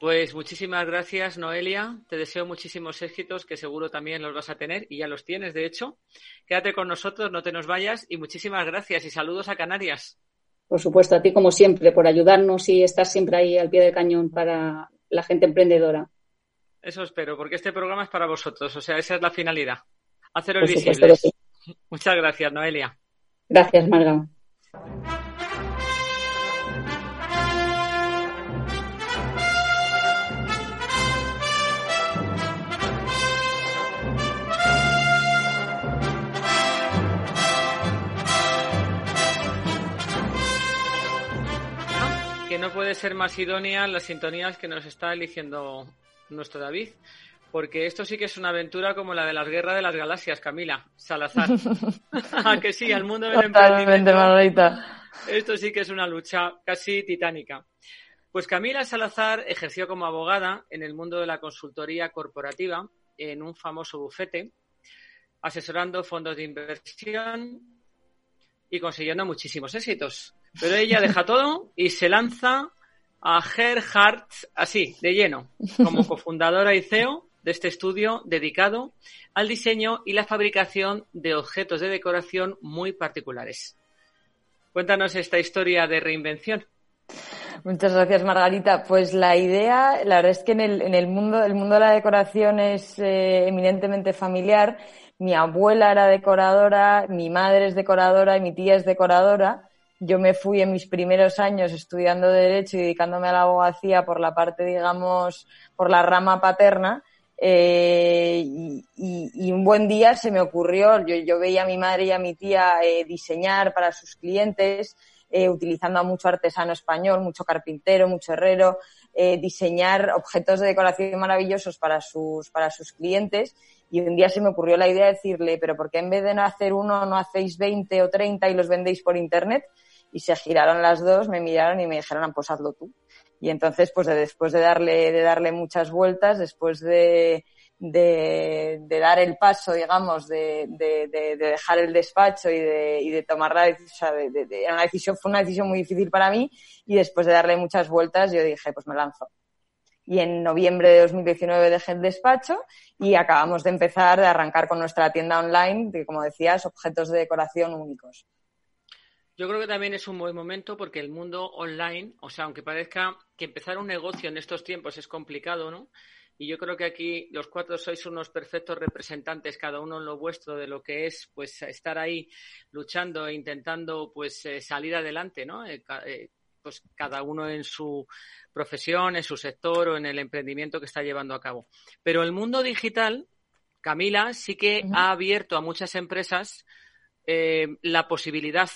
Pues muchísimas gracias, Noelia. Te deseo muchísimos éxitos, que seguro también los vas a tener y ya los tienes, de hecho. Quédate con nosotros, no te nos vayas y muchísimas gracias y saludos a Canarias. Por supuesto, a ti como siempre, por ayudarnos y estar siempre ahí al pie del cañón para la gente emprendedora. Eso espero, porque este programa es para vosotros, o sea, esa es la finalidad. Haceros visibles. Muchas gracias, Noelia. Gracias, Marga. No puede ser más idónea las sintonías que nos está eligiendo nuestro David. Porque esto sí que es una aventura como la de las guerras de las galaxias, Camila Salazar. Ah, que sí, al mundo del emprendimiento. Esto sí que es una lucha casi titánica. Pues Camila Salazar ejerció como abogada en el mundo de la consultoría corporativa en un famoso bufete, asesorando fondos de inversión, y consiguiendo muchísimos éxitos. Pero ella deja todo y se lanza a Gerhardt así, de lleno, como cofundadora y CEO de este estudio dedicado al diseño y la fabricación de objetos de decoración muy particulares. Cuéntanos esta historia de reinvención. Muchas gracias, Margarita. Pues la idea, la verdad es que en el, mundo, el mundo de la decoración es eh, eminentemente familiar. Mi abuela era decoradora, mi madre es decoradora y mi tía es decoradora. Yo me fui en mis primeros años estudiando Derecho y dedicándome a la abogacía por la parte, digamos, por la rama paterna. Eh, y, un buen día se me ocurrió, yo, veía a mi madre y a mi tía eh, diseñar para sus clientes, eh, utilizando a mucho artesano español, mucho carpintero, mucho herrero, diseñar objetos de decoración maravillosos para sus, para sus clientes. Y un día se me ocurrió la idea de decirle, pero ¿por qué en vez de no hacer uno, no hacéis 20 o 30 y los vendéis por internet? Y se giraron las dos, me miraron y me dijeron, ah, pues hazlo tú. Y entonces, pues después de darle, de darle muchas vueltas, después de, de, dar el paso, digamos, de, de, dejar el despacho y de, y de tomar la decisión, una decisión, fue una decisión muy difícil para mí y después de darle muchas vueltas yo dije, pues me lanzo. Y en noviembre de 2019 dejé el despacho y acabamos de empezar, de arrancar con nuestra tienda online, de, como decías, objetos de decoración únicos. Yo creo que también es un buen momento porque el mundo online, o sea, aunque parezca que empezar un negocio en estos tiempos es complicado, ¿no? Y yo creo que aquí los cuatro sois unos perfectos representantes, cada uno en lo vuestro, de lo que es, pues, estar ahí luchando e intentando, pues, eh, salir adelante, ¿no? Eh, eh, pues cada uno en su profesión, en su sector o en el emprendimiento que está llevando a cabo. Pero el mundo digital, Camila, sí que ha abierto a muchas empresas la posibilidad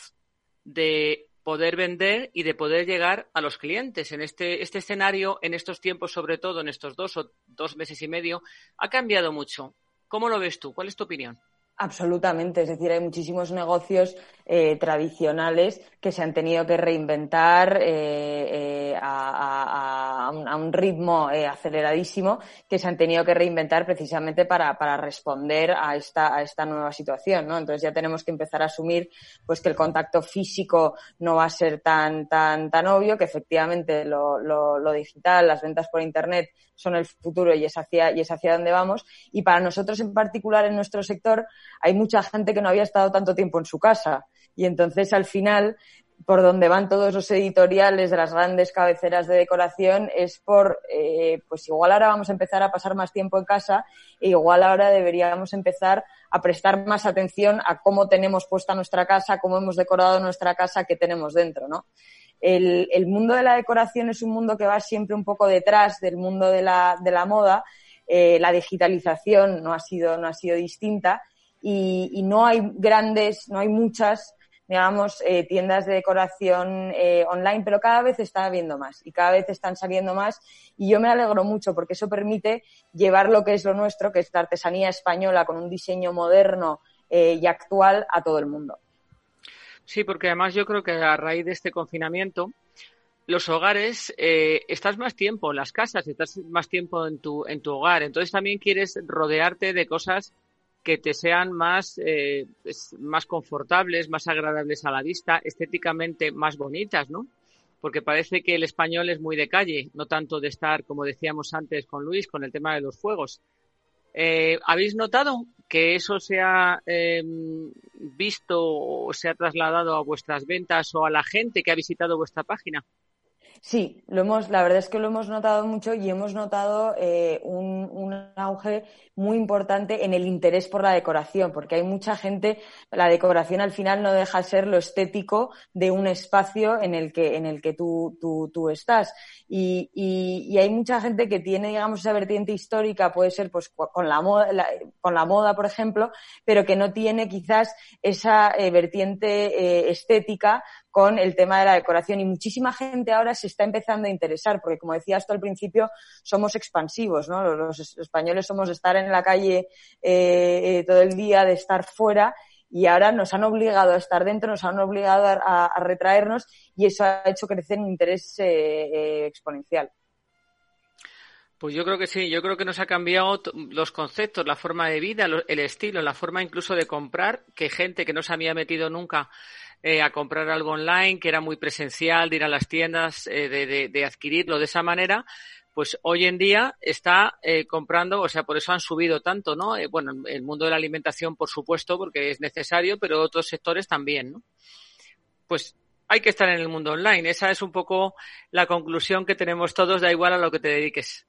de poder vender y de poder llegar a los clientes. En este, este escenario, en estos tiempos, sobre todo en estos dos o dos meses y medio, ha cambiado mucho. ¿Cómo lo ves tú? ¿Cuál es tu opinión? Absolutamente, es decir, hay muchísimos negocios eh, tradicionales que se han tenido que reinventar eh, eh, a, un, ritmo aceleradísimo, que se han tenido que reinventar precisamente para, responder a esta, a esta nueva situación, ¿no? Entonces ya tenemos que empezar a asumir pues que el contacto físico no va a ser tan, tan, tan obvio, que efectivamente lo, lo digital, las ventas por internet son el futuro y es hacia, y es hacia donde vamos. Y para nosotros en particular en nuestro sector hay mucha gente que no había estado tanto tiempo en su casa. Y entonces al final por donde van todos los editoriales de las grandes cabeceras de decoración es por, eh, pues igual ahora vamos a empezar a pasar más tiempo en casa e igual ahora deberíamos empezar a prestar más atención a cómo tenemos puesta nuestra casa, cómo hemos decorado nuestra casa, qué tenemos dentro, ¿no? el, mundo de la decoración es un mundo que va siempre un poco detrás del mundo de la, de la moda. Eh, la digitalización no ha sido, no ha sido distinta y, no hay grandes, no hay muchas, digamos, eh, tiendas de decoración eh, online, pero cada vez está habiendo más y cada vez están saliendo más y yo me alegro mucho porque eso permite llevar lo que es lo nuestro, que es la artesanía española con un diseño moderno y actual a todo el mundo. Sí, porque además yo creo que a raíz de este confinamiento, los hogares, eh, estás más tiempo en las casas, estás más tiempo en tu, en tu hogar. Entonces también quieres rodearte de cosas que te sean más, eh, más confortables, más agradables a la vista, estéticamente más bonitas, ¿no? Porque parece que el español es muy de calle, no tanto de estar, como decíamos antes con Luis, con el tema de los fuegos. Eh, ¿Habéis notado que eso se ha em, visto o se ha trasladado a vuestras ventas o a la gente que ha visitado vuestra página? Sí, lo hemos, la verdad es que lo hemos notado mucho y hemos notado eh, un, un, auge muy importante en el interés por la decoración, porque hay mucha gente, la decoración al final no deja de ser lo estético de un espacio en el que, en el que tú, tú, tú estás. Y, y, y, hay mucha gente que tiene, digamos, esa vertiente histórica, puede ser pues con la moda, con la moda, por ejemplo, pero que no tiene quizás esa eh, vertiente eh, estética con el tema de la decoración y muchísima gente ahora se está empezando a interesar porque como decías tú al principio somos expansivos, ¿no? Los, españoles somos de estar en la calle eh, eh, todo el día, de estar fuera y ahora nos han obligado a estar dentro, nos han obligado a, retraernos y eso ha hecho crecer un interés eh, exponencial. Pues yo creo que sí, yo creo que nos ha cambiado los conceptos, la forma de vida, el estilo, la forma incluso de comprar, que gente que no se había metido nunca a comprar algo online, que era muy presencial, de ir a las tiendas, de, de, adquirirlo de esa manera, pues hoy en día está comprando, o sea, por eso han subido tanto, ¿no? bueno, el mundo de la alimentación, por supuesto, porque es necesario, pero otros sectores también, ¿no? Pues hay que estar en el mundo online. Esa es un poco la conclusión que tenemos todos, da igual a lo que te dediques.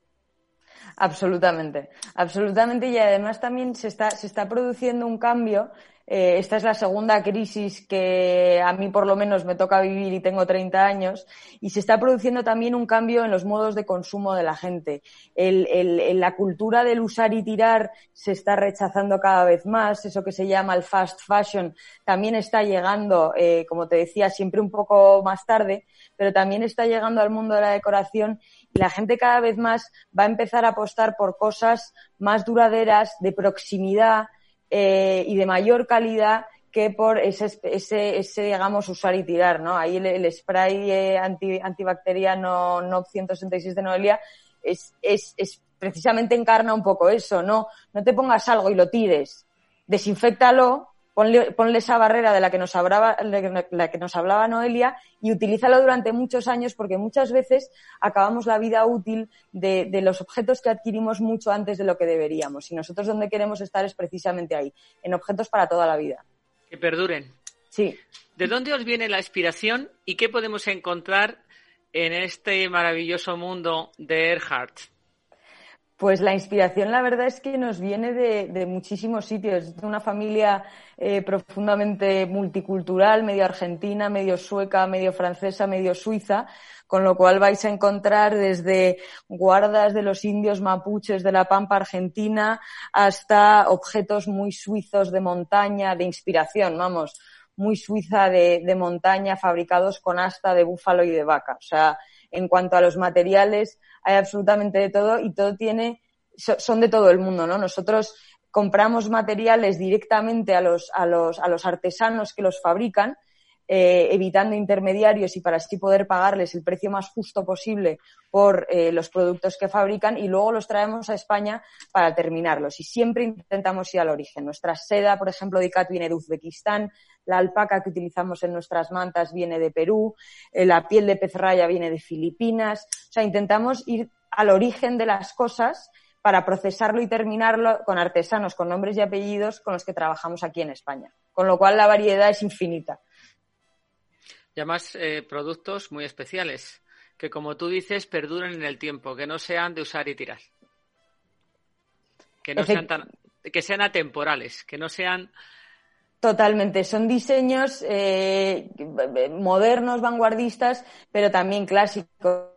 Absolutamente, absolutamente. Y además también se está, se está produciendo un cambio eh, esta es la segunda crisis que a mí por lo menos me toca vivir y tengo 30 años y se está produciendo también un cambio en los modos de consumo de la gente. El, la cultura del usar y tirar se está rechazando cada vez más. Eso que se llama el fast fashion también está llegando, eh, como te decía, siempre un poco más tarde, pero también está llegando al mundo de la decoración y la gente cada vez más va a empezar a apostar por cosas más duraderas, de proximidad, eh, y de mayor calidad que por ese, ese, ese, digamos, usar y tirar, ¿no? Ahí el, spray eh, anti, antibacteriano NOP 166 de Noelia es, es, es precisamente encarna un poco eso, ¿no? No te pongas algo y lo tires. Desinfectalo, ponle, esa barrera de la que, nos hablaba, la que nos hablaba Noelia y utilízalo durante muchos años porque muchas veces acabamos la vida útil de, de, los objetos que adquirimos mucho antes de lo que deberíamos. Y nosotros donde queremos estar es precisamente ahí, en objetos para toda la vida. Que perduren. Sí. ¿De dónde os viene la inspiración y qué podemos encontrar en este maravilloso mundo de Erhardt? Pues la inspiración, la verdad es que nos viene de, muchísimos sitios, de una familia eh, profundamente multicultural, medio argentina, medio sueca, medio francesa, medio suiza, con lo cual vais a encontrar desde guardas de los indios mapuches de la Pampa Argentina hasta objetos muy suizos de montaña, de inspiración, vamos, muy suiza de, de montaña, fabricados con asta de búfalo y de vaca. O sea, en cuanto a los materiales, hay absolutamente de todo y todo tiene, son de todo el mundo, ¿no? Nosotros compramos materiales directamente a los, a los, a los artesanos que los fabrican eh, evitando intermediarios y para así poder pagarles el precio más justo posible por eh, los productos que fabrican y luego los traemos a España para terminarlos. Y siempre intentamos ir al origen. Nuestra seda, por ejemplo, de ICAT viene de Uzbekistán, la alpaca que utilizamos en nuestras mantas viene de Perú, eh, la piel de pez raya viene de Filipinas. O sea, intentamos ir al origen de las cosas para procesarlo y terminarlo con artesanos con nombres y apellidos con los que trabajamos aquí en España. Con lo cual la variedad es infinita y además eh, productos muy especiales, que como tú dices, perduren en el tiempo, que no sean de usar y tirar. Que no sean tan, que sean atemporales, que no sean Totalmente, son diseños eh, modernos, vanguardistas, pero también clásicos.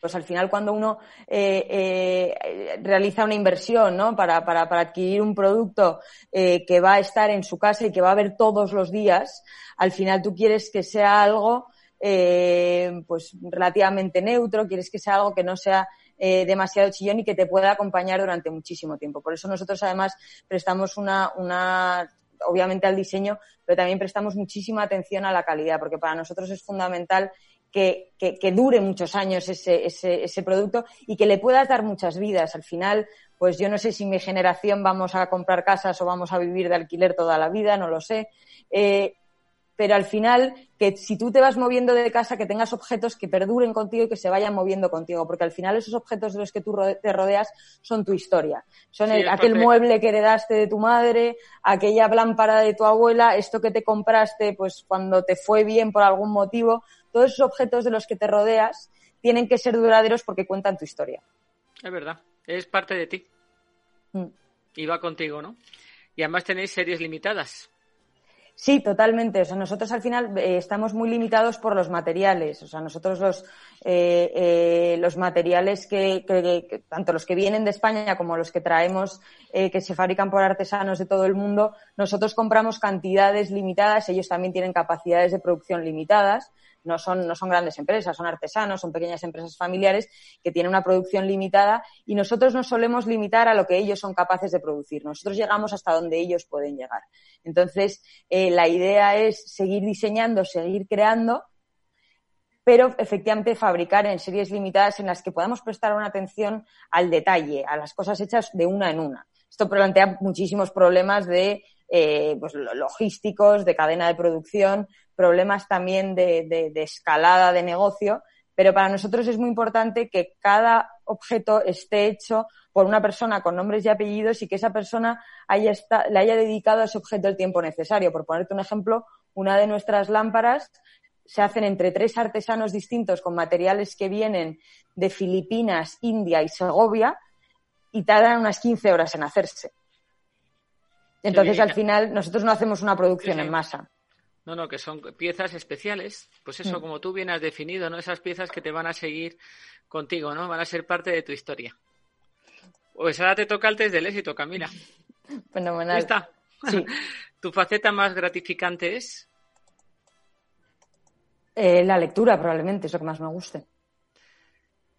Pues al final cuando uno eh, eh, realiza una inversión ¿no? para, para, para adquirir un producto eh, que va a estar en su casa y que va a ver todos los días, al final tú quieres que sea algo eh, pues relativamente neutro, quieres que sea algo que no sea eh, demasiado chillón y que te pueda acompañar durante muchísimo tiempo. Por eso nosotros además prestamos una, una obviamente al diseño, pero también prestamos muchísima atención a la calidad, porque para nosotros es fundamental que, que, dure muchos años ese, ese, ese, producto y que le puedas dar muchas vidas. Al final, pues yo no sé si mi generación vamos a comprar casas o vamos a vivir de alquiler toda la vida, no lo sé. Eh, pero al final, que si tú te vas moviendo de casa, que tengas objetos que perduren contigo y que se vayan moviendo contigo, porque al final esos objetos de los que tú te rodeas son tu historia. Son aquel mueble que heredaste de tu madre, aquella lámpara de tu abuela, esto que te compraste, pues cuando te fue bien por algún motivo, todos esos objetos de los que te rodeas tienen que ser duraderos porque cuentan tu historia. Es verdad, es parte de ti. Mm. Y va contigo, ¿no? Y además tenéis series limitadas. Sí, totalmente. O sea, nosotros al final eh, estamos muy limitados por los materiales. O sea, nosotros los, eh, eh, los materiales que, que, tanto los que vienen de España como los que traemos, eh, que se fabrican por artesanos de todo el mundo, nosotros compramos cantidades limitadas. Ellos también tienen capacidades de producción limitadas no son, no son grandes empresas, son artesanos, son pequeñas empresas familiares que tienen una producción limitada y nosotros nos solemos limitar a lo que ellos son capaces de producir. Nosotros llegamos hasta donde ellos pueden llegar. Entonces, eh, la idea es seguir diseñando, seguir creando, pero efectivamente fabricar en series limitadas en las que podamos prestar una atención al detalle, a las cosas hechas de una en una. Esto plantea muchísimos problemas de eh, pues, logísticos, de cadena de producción, problemas también de, escalada de negocio, pero para nosotros es muy importante que cada objeto esté hecho por una persona con nombres y apellidos y que esa persona haya le haya dedicado a ese objeto el tiempo necesario. Por ponerte un ejemplo, una de nuestras lámparas se hacen entre tres artesanos distintos con materiales que vienen de Filipinas, India y Segovia y tardan unas 15 horas en hacerse. Entonces, al final, nosotros no hacemos una producción en masa. No, no, que son piezas especiales, pues eso, mm. como tú bien has definido, ¿no? Esas piezas que te van a seguir contigo, ¿no? Van a ser parte de tu historia. Pues ahora te toca el test del éxito, Camila. Fenomenal. ¿Está? Sí. ¿Tu faceta más gratificante es? Eh, la lectura, probablemente, es lo que más me guste.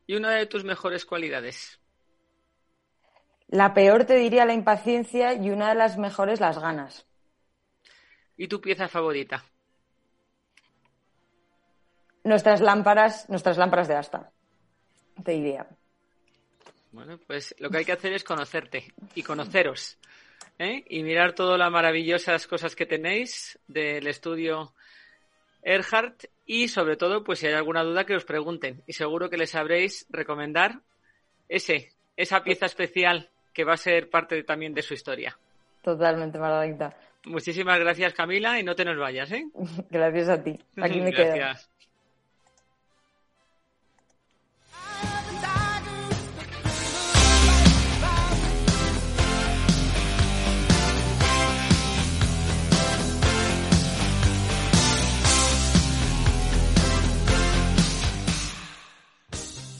¿Y una de tus mejores cualidades? La peor te diría la impaciencia y una de las mejores las ganas. ¿Y tu pieza favorita? Nuestras lámparas, nuestras lámparas de asta, te diría. Bueno, pues lo que hay que hacer es conocerte y conoceros. ¿eh? Y mirar todas las maravillosas cosas que tenéis del estudio Erhardt y sobre todo, pues si hay alguna duda que os pregunten y seguro que les sabréis recomendar ese, esa pieza especial que va a ser parte también de su historia. Totalmente, Margarita. Muchísimas gracias, Camila, y no te nos vayas, ¿eh? Gracias a ti. Aquí me gracias. quedo.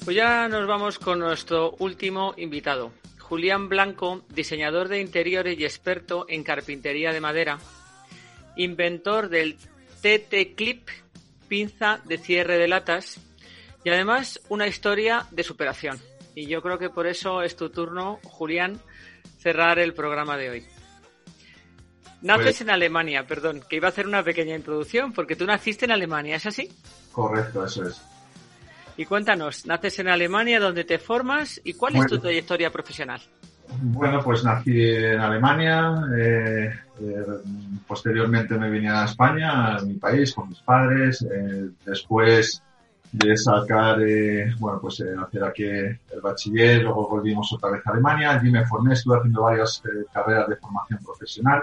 Pues ya nos vamos con nuestro último invitado. Julián Blanco, diseñador de interiores y experto en carpintería de madera, inventor del TT Clip, pinza de cierre de latas, y además una historia de superación. Y yo creo que por eso es tu turno, Julián, cerrar el programa de hoy. Naces pues en Alemania, perdón, que iba a hacer una pequeña introducción, porque tú naciste en Alemania, ¿es así? Correcto, eso es. Y cuéntanos, naces en Alemania, ¿dónde te formas y cuál es tu trayectoria profesional? Bueno, pues nací en Alemania, eh, eh, posteriormente me vine a España, a mi país, con mis padres, eh, después de sacar, bueno, pues hacer aquí el bachiller, luego volvimos otra vez a Alemania, allí me formé, estuve haciendo varias carreras de formación profesional,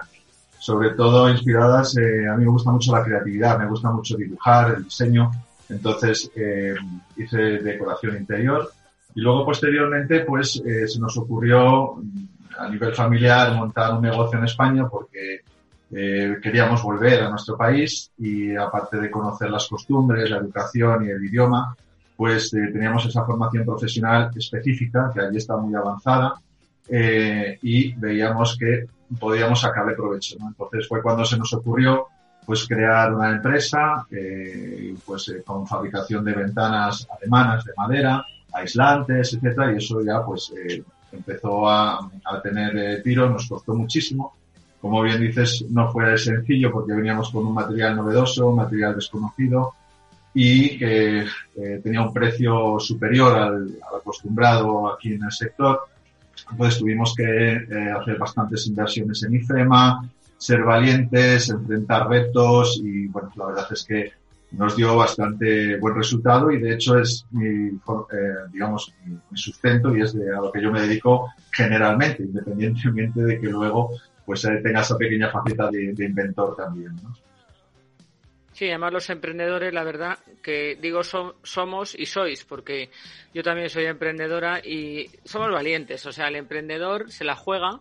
sobre todo inspiradas, a mí me gusta mucho la creatividad, me gusta mucho dibujar, el diseño, entonces eh, hice decoración interior y luego posteriormente pues eh, se nos ocurrió mm, a nivel familiar montar un negocio en España porque eh, queríamos volver a nuestro país y aparte de conocer las costumbres, la educación y el idioma, pues eh, teníamos esa formación profesional específica que allí está muy avanzada y veíamos que podíamos sacarle provecho. ¿no? Entonces fue cuando se nos ocurrió pues crear una empresa eh, pues eh, con fabricación de ventanas alemanas de madera, aislantes, etcétera, y eso ya pues eh, empezó a, a tener eh, tiro, nos costó muchísimo. Como bien dices, no fue sencillo porque veníamos con un material novedoso, un material desconocido y que eh, tenía un precio superior al, al, acostumbrado aquí en el sector. Entonces tuvimos que hacer bastantes inversiones en IFEMA, ser valientes, enfrentar retos y bueno, la verdad es que nos dio bastante buen resultado y de hecho es mi, eh, digamos, mi, sustento y es de a lo que yo me dedico generalmente, independientemente de que luego pues eh, tenga esa pequeña faceta de, inventor también, ¿no? Sí, además los emprendedores, la verdad, que digo somos y sois, porque yo también soy emprendedora y somos valientes. O sea, el emprendedor se la juega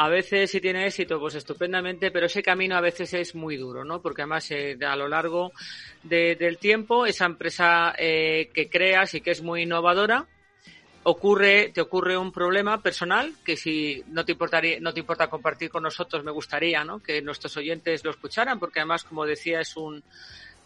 a veces si tiene éxito, pues estupendamente, pero ese camino a veces es muy duro, ¿no? Porque además eh, a lo largo del tiempo, esa empresa eh, que creas y que es muy innovadora, ocurre, te ocurre un problema personal que si no te importaría, no te importa compartir con nosotros, me gustaría, ¿no? Que nuestros oyentes lo escucharan, porque además, como decía, es un,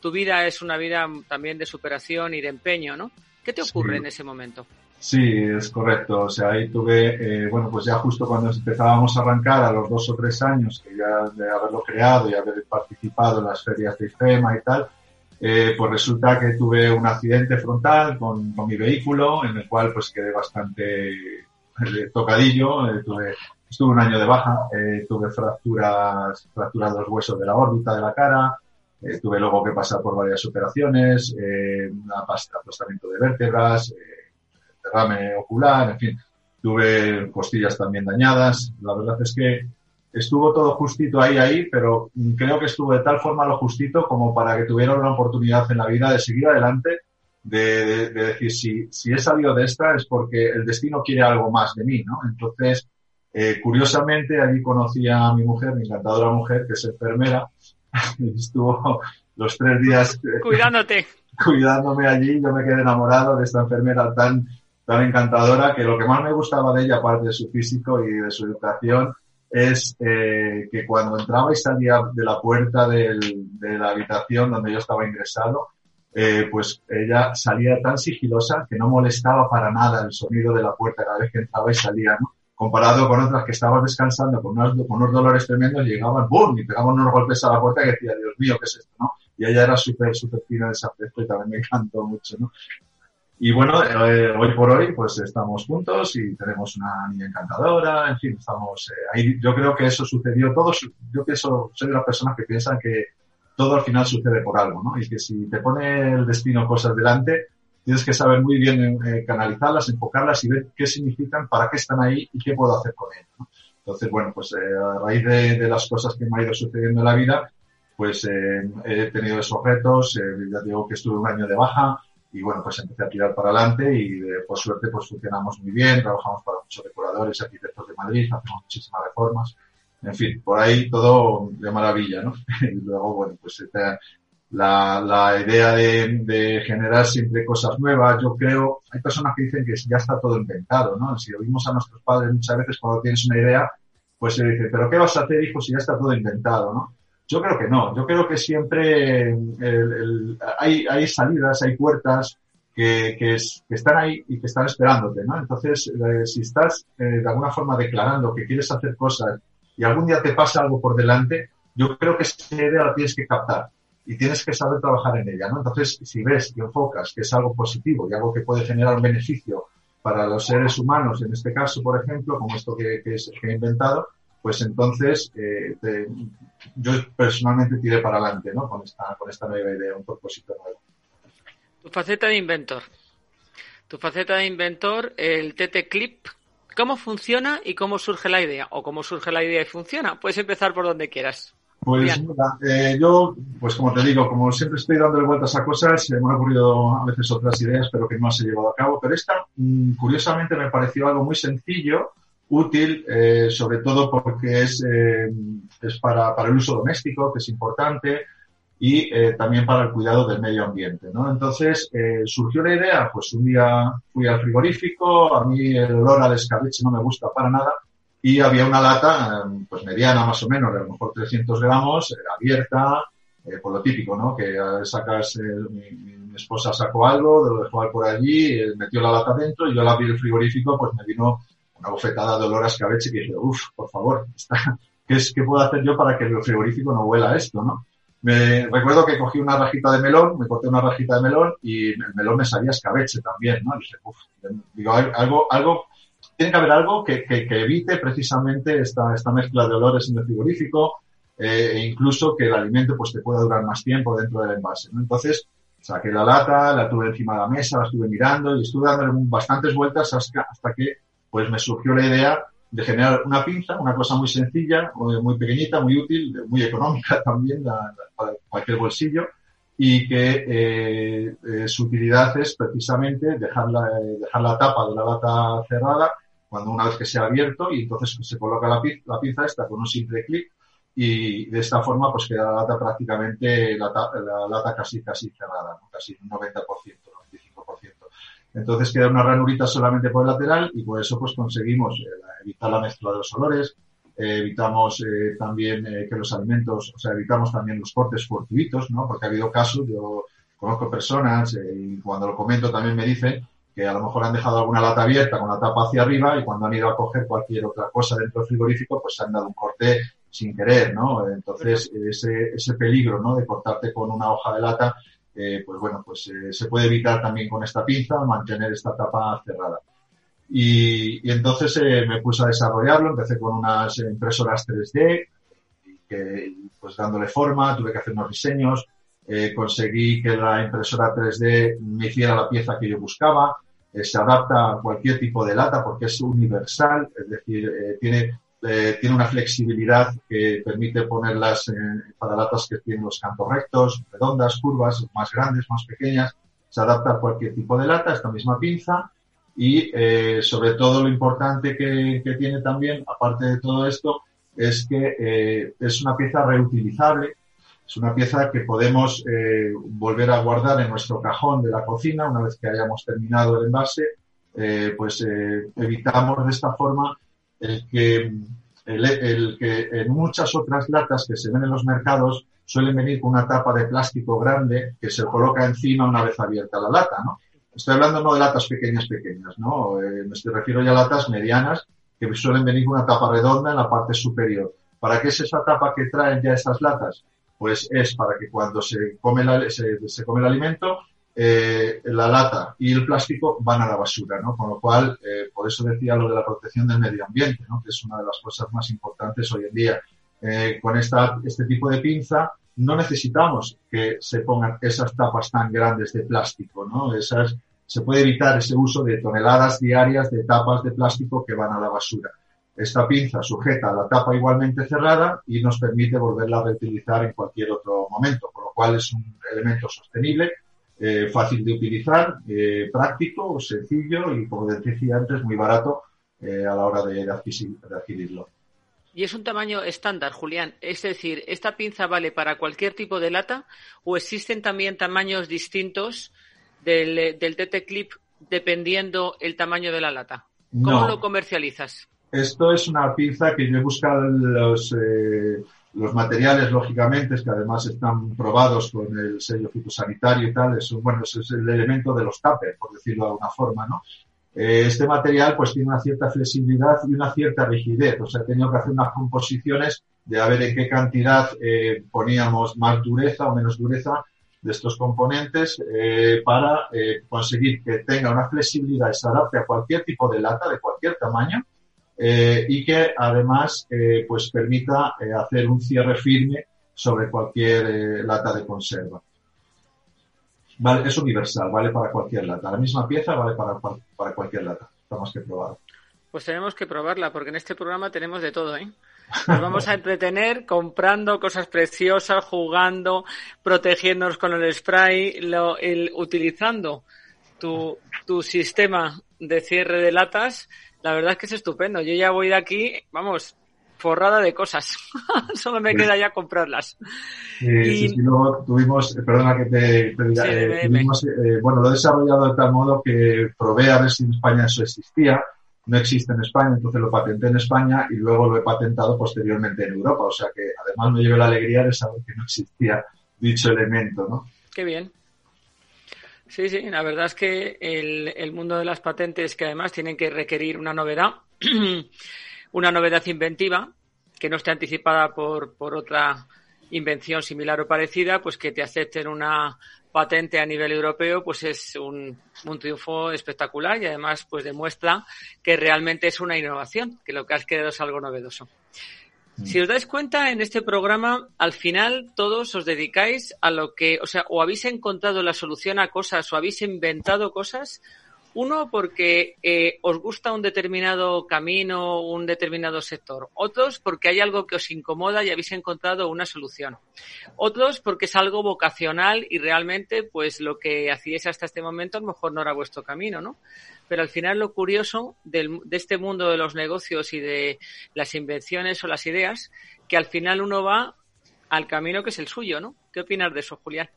tu vida es una vida también de superación y de empeño, ¿no? ¿Qué te ocurre en ese momento? Sí, es correcto. O sea, ahí tuve, eh, bueno, pues ya justo cuando empezábamos a arrancar a los dos o tres años que ya de haberlo creado y haber participado en las ferias de IFEMA y tal, eh, pues resulta que tuve un accidente frontal con, mi vehículo en el cual pues quedé bastante eh, tocadillo, tuve estuve un año de baja, eh, tuve fracturas, fracturas de los huesos de la órbita de la cara, eh, tuve luego que pasar por varias operaciones, eh, apostamiento de vértebras, eh, derrame ocular, en fin, tuve costillas también dañadas. La verdad es que estuvo todo justito ahí, ahí, pero creo que estuvo de tal forma lo justito como para que tuviera una oportunidad en la vida de seguir adelante, de, de, decir, si, si he salido de esta es porque el destino quiere algo más de mí, ¿no? Entonces, eh, curiosamente, allí conocí a mi mujer, mi encantadora mujer, que es enfermera, estuvo los tres días cuidándote cuidándome allí yo me quedé enamorado de esta enfermera tan tan encantadora que lo que más me gustaba de ella aparte de su físico y de su educación es eh, que cuando entraba y salía de la puerta de la habitación donde yo estaba ingresado eh, pues ella salía tan sigilosa que no molestaba para nada el sonido de la puerta cada vez que entraba y salía ¿no? comparado con otras que estaban descansando con unos, dolores tremendos, llegaban, ¡boom! y pegaban unos golpes a la puerta y decía, Dios mío, ¿qué es esto? ¿no? Y ella era súper, súper fina de ese aspecto y también me encantó mucho, ¿no? Y bueno, eh, hoy por hoy pues estamos juntos y tenemos una niña encantadora, en fin, estamos eh, ahí. Yo creo que eso sucedió todo. Yo pienso, soy de las personas que piensan que todo al final sucede por algo, ¿no? Y que si te pone el destino cosas delante, tienes que saber muy bien eh, canalizarlas, enfocarlas y ver qué significan, para qué están ahí y qué puedo hacer con ellas. Entonces, bueno, pues eh, a raíz de, de, las cosas que me ha ido sucediendo en la vida, pues eh, he tenido esos retos, eh, ya digo que estuve un año de baja y bueno, pues empecé a tirar para adelante y eh, por suerte pues funcionamos muy bien, trabajamos para muchos decoradores, arquitectos de Madrid, hacemos muchísimas reformas, en fin, por ahí todo de maravilla, ¿no? y luego, bueno, pues la, la idea de, de, generar siempre cosas nuevas. Yo creo, hay personas que dicen que ya está todo inventado, ¿no? Si oímos a nuestros padres muchas veces cuando tienes una idea, pues se dice, pero ¿qué vas a hacer, hijo, si ya está todo inventado, ¿no? Yo creo que no. Yo creo que siempre el, el, hay, hay salidas, hay puertas que, que, es, que, están ahí y que están esperándote, ¿no? Entonces, eh, si estás eh, de alguna forma declarando que quieres hacer cosas y algún día te pasa algo por delante, yo creo que esa idea la tienes que captar y tienes que saber trabajar en ella, ¿no? Entonces, si ves y enfocas que es algo positivo y algo que puede generar un beneficio para los seres humanos, en este caso, por ejemplo, como esto que, es, que he inventado, pues entonces eh, te, yo personalmente tiré para adelante, ¿no? Con esta, con esta nueva idea, un propósito nuevo. Tu faceta de inventor. Tu faceta de inventor, el TT Clip, ¿cómo funciona y cómo surge la idea? O cómo surge la idea y funciona. Puedes empezar por donde quieras. Pues mira, eh, yo, pues como te digo, como siempre estoy dándole vueltas a cosas, eh, me han ocurrido a veces otras ideas, pero que no se han llevado a cabo. Pero esta, mmm, curiosamente, me pareció algo muy sencillo, útil, eh, sobre todo porque es, eh, es para, para el uso doméstico, que es importante, y eh, también para el cuidado del medio ambiente, ¿no? Entonces, eh, surgió la idea, pues un día fui al frigorífico, a mí el olor al escabeche no me gusta para nada, y había una lata, pues mediana más o menos, a lo mejor 300 gramos, abierta, eh, por lo típico, ¿no? Que sacas, eh, mi, mi, esposa sacó algo, lo dejó por allí, metió la lata dentro y yo la abrí el frigorífico, pues me vino una bofetada de olor a escabeche que dije, uff, por favor, está, ¿qué, es, ¿qué puedo hacer yo para que el frigorífico no huela esto, no? Me recuerdo que cogí una rajita de melón, me corté una rajita de melón y el melón me salía escabeche también, ¿no? Y dije, uff, digo, algo, algo tiene que haber algo que, que, que evite precisamente esta, esta, mezcla de olores en el frigorífico eh, e incluso que el alimento pues te pueda durar más tiempo dentro del envase. ¿no? Entonces saqué la lata, la tuve encima de la mesa, la estuve mirando y estuve dándole bastantes vueltas hasta, hasta que pues me surgió la idea de generar una pinza, una cosa muy sencilla, muy pequeñita, muy útil, muy económica también para cualquier bolsillo y que eh, eh, su utilidad es precisamente dejar la, dejar la tapa de la lata cerrada cuando una vez que se ha abierto y entonces se coloca la, pinza esta con un simple clic y de esta forma pues queda la lata prácticamente la, la lata casi casi cerrada, casi un 90%, 95%. Entonces queda una ranurita solamente por el lateral y por eso pues conseguimos eh, evitar la mezcla de los olores, eh, evitamos eh, también que los alimentos, o sea, evitamos también los cortes fortuitos, ¿no? Porque ha habido casos, yo conozco personas y cuando lo comento también me dicen que a lo mejor han dejado alguna lata abierta con la tapa hacia arriba y cuando han ido a coger cualquier otra cosa dentro del frigorífico, pues han dado un corte sin querer, ¿no? Entonces, ese, ese peligro, ¿no? De cortarte con una hoja de lata, eh, pues bueno, pues eh, se puede evitar también con esta pinza, mantener esta tapa cerrada. Y, entonces eh, me puse a desarrollarlo, empecé con unas impresoras 3D, que, pues dándole forma, tuve que hacer unos diseños, eh, conseguí que la impresora 3D me hiciera la pieza que yo buscaba, se adapta a cualquier tipo de lata porque es universal, es decir, eh, tiene, una flexibilidad que permite ponerlas para latas que tienen los cantos rectos, redondas, curvas, más grandes, más pequeñas, se adapta a cualquier tipo de lata, esta misma pinza, y sobre todo lo importante que, que, tiene también, aparte de todo esto, es que es una pieza reutilizable. Es una pieza que podemos eh, volver a guardar en nuestro cajón de la cocina una vez que hayamos terminado el envase. Eh, pues eh, evitamos de esta forma el que, el, que en muchas otras latas que se ven en los mercados suelen venir con una tapa de plástico grande que se coloca encima una vez abierta la lata, ¿no? Estoy hablando no de latas pequeñas, pequeñas, ¿no? me estoy, refiero ya a latas medianas que suelen venir con una tapa redonda en la parte superior. ¿Para qué es esa tapa que traen ya esas latas? pues es para que cuando se come, se, come el alimento, eh, la lata y el plástico van a la basura, ¿no? Con lo cual, eh, por eso decía lo de la protección del medio ambiente, ¿no? Que es una de las cosas más importantes hoy en día. Eh, con esta, este tipo de pinza no necesitamos que se pongan esas tapas tan grandes de plástico, ¿no? Esas, se puede evitar ese uso de toneladas diarias de tapas de plástico que van a la basura. Esta pinza sujeta la tapa igualmente cerrada y nos permite volverla a reutilizar en cualquier otro momento, por lo cual es un elemento sostenible, eh, fácil de utilizar, eh, práctico, sencillo y, como decía antes, muy barato eh, a la hora de, adquirirlo. ¿Y es un tamaño estándar, Julián? Es decir, ¿esta pinza vale para cualquier tipo de lata o existen también tamaños distintos del, del TT Clip dependiendo el tamaño de la lata? ¿Cómo lo comercializas? Esto es una pinza que yo he buscado los, eh, los materiales, lógicamente, que además están probados con el sello fitosanitario y tal. Es, bueno, es el elemento de los tapers, por decirlo de alguna forma, ¿no? Eh, este material pues tiene una cierta flexibilidad y una cierta rigidez. O sea, he tenido que hacer unas composiciones de a ver en qué cantidad eh, poníamos más dureza o menos dureza de estos componentes eh, para conseguir que tenga una flexibilidad y se adapte a cualquier tipo de lata, de cualquier tamaño, eh, y que además eh, pues permita eh, hacer un cierre firme sobre cualquier lata de conserva. Vale, es universal, vale para cualquier lata. La misma pieza vale para, para cualquier lata. Estamos que probar. Pues tenemos que probarla, porque en este programa tenemos de todo, ¿eh? Nos vamos a entretener comprando cosas preciosas, jugando, protegiéndonos con el spray, lo, el, utilizando tu, tu sistema de cierre de latas la verdad es que es estupendo. Yo ya voy de aquí, vamos, forrada de cosas. Solo me queda ya comprarlas. Eh, y... sí, luego tuvimos, eh, perdona que te, diga, eh, eh, bueno, lo he desarrollado de tal modo que probé a ver si en España eso existía. No existe en España, entonces lo patenté en España y luego lo he patentado posteriormente en Europa. O sea que además me llevé la alegría de saber que no existía dicho elemento, ¿no? Qué bien. Sí, sí, la verdad es que el, mundo de las patentes, que además tienen que requerir una novedad, una novedad inventiva, que no esté anticipada por, por otra invención similar o parecida, pues que te acepten una patente a nivel europeo, pues es un, un, triunfo espectacular y además pues demuestra que realmente es una innovación, que lo que has creado es algo novedoso. Si os dais cuenta, en este programa, al final todos os dedicáis a lo que, o sea, o habéis encontrado la solución a cosas o habéis inventado cosas uno, porque eh, os gusta un determinado camino, un determinado sector. Otros, porque hay algo que os incomoda y habéis encontrado una solución. Otros, porque es algo vocacional y realmente, pues lo que hacíais hasta este momento a lo mejor no era vuestro camino, ¿no? Pero al final lo curioso del, de este mundo de los negocios y de las invenciones o las ideas, que al final uno va al camino que es el suyo, ¿no? ¿Qué opinas de eso, Julián?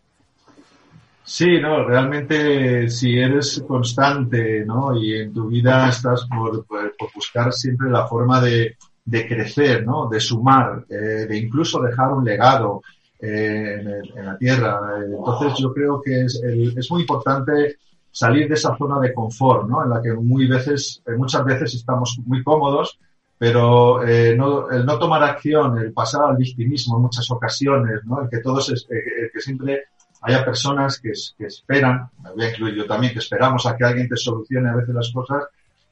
Sí, no, realmente si eres constante, ¿no? Y en tu vida estás por, por, buscar siempre la forma de, de crecer, ¿no? De sumar, eh, de incluso dejar un legado eh, en, en, la tierra. Entonces yo creo que es, el, es muy importante salir de esa zona de confort, ¿no? En la que muy veces, eh, muchas veces estamos muy cómodos, pero eh, no, el no tomar acción, el pasar al victimismo en muchas ocasiones, ¿no? El que todos, es, eh, que siempre haya personas que, que, esperan, me voy a incluir yo también, que esperamos a que alguien te solucione a veces las cosas,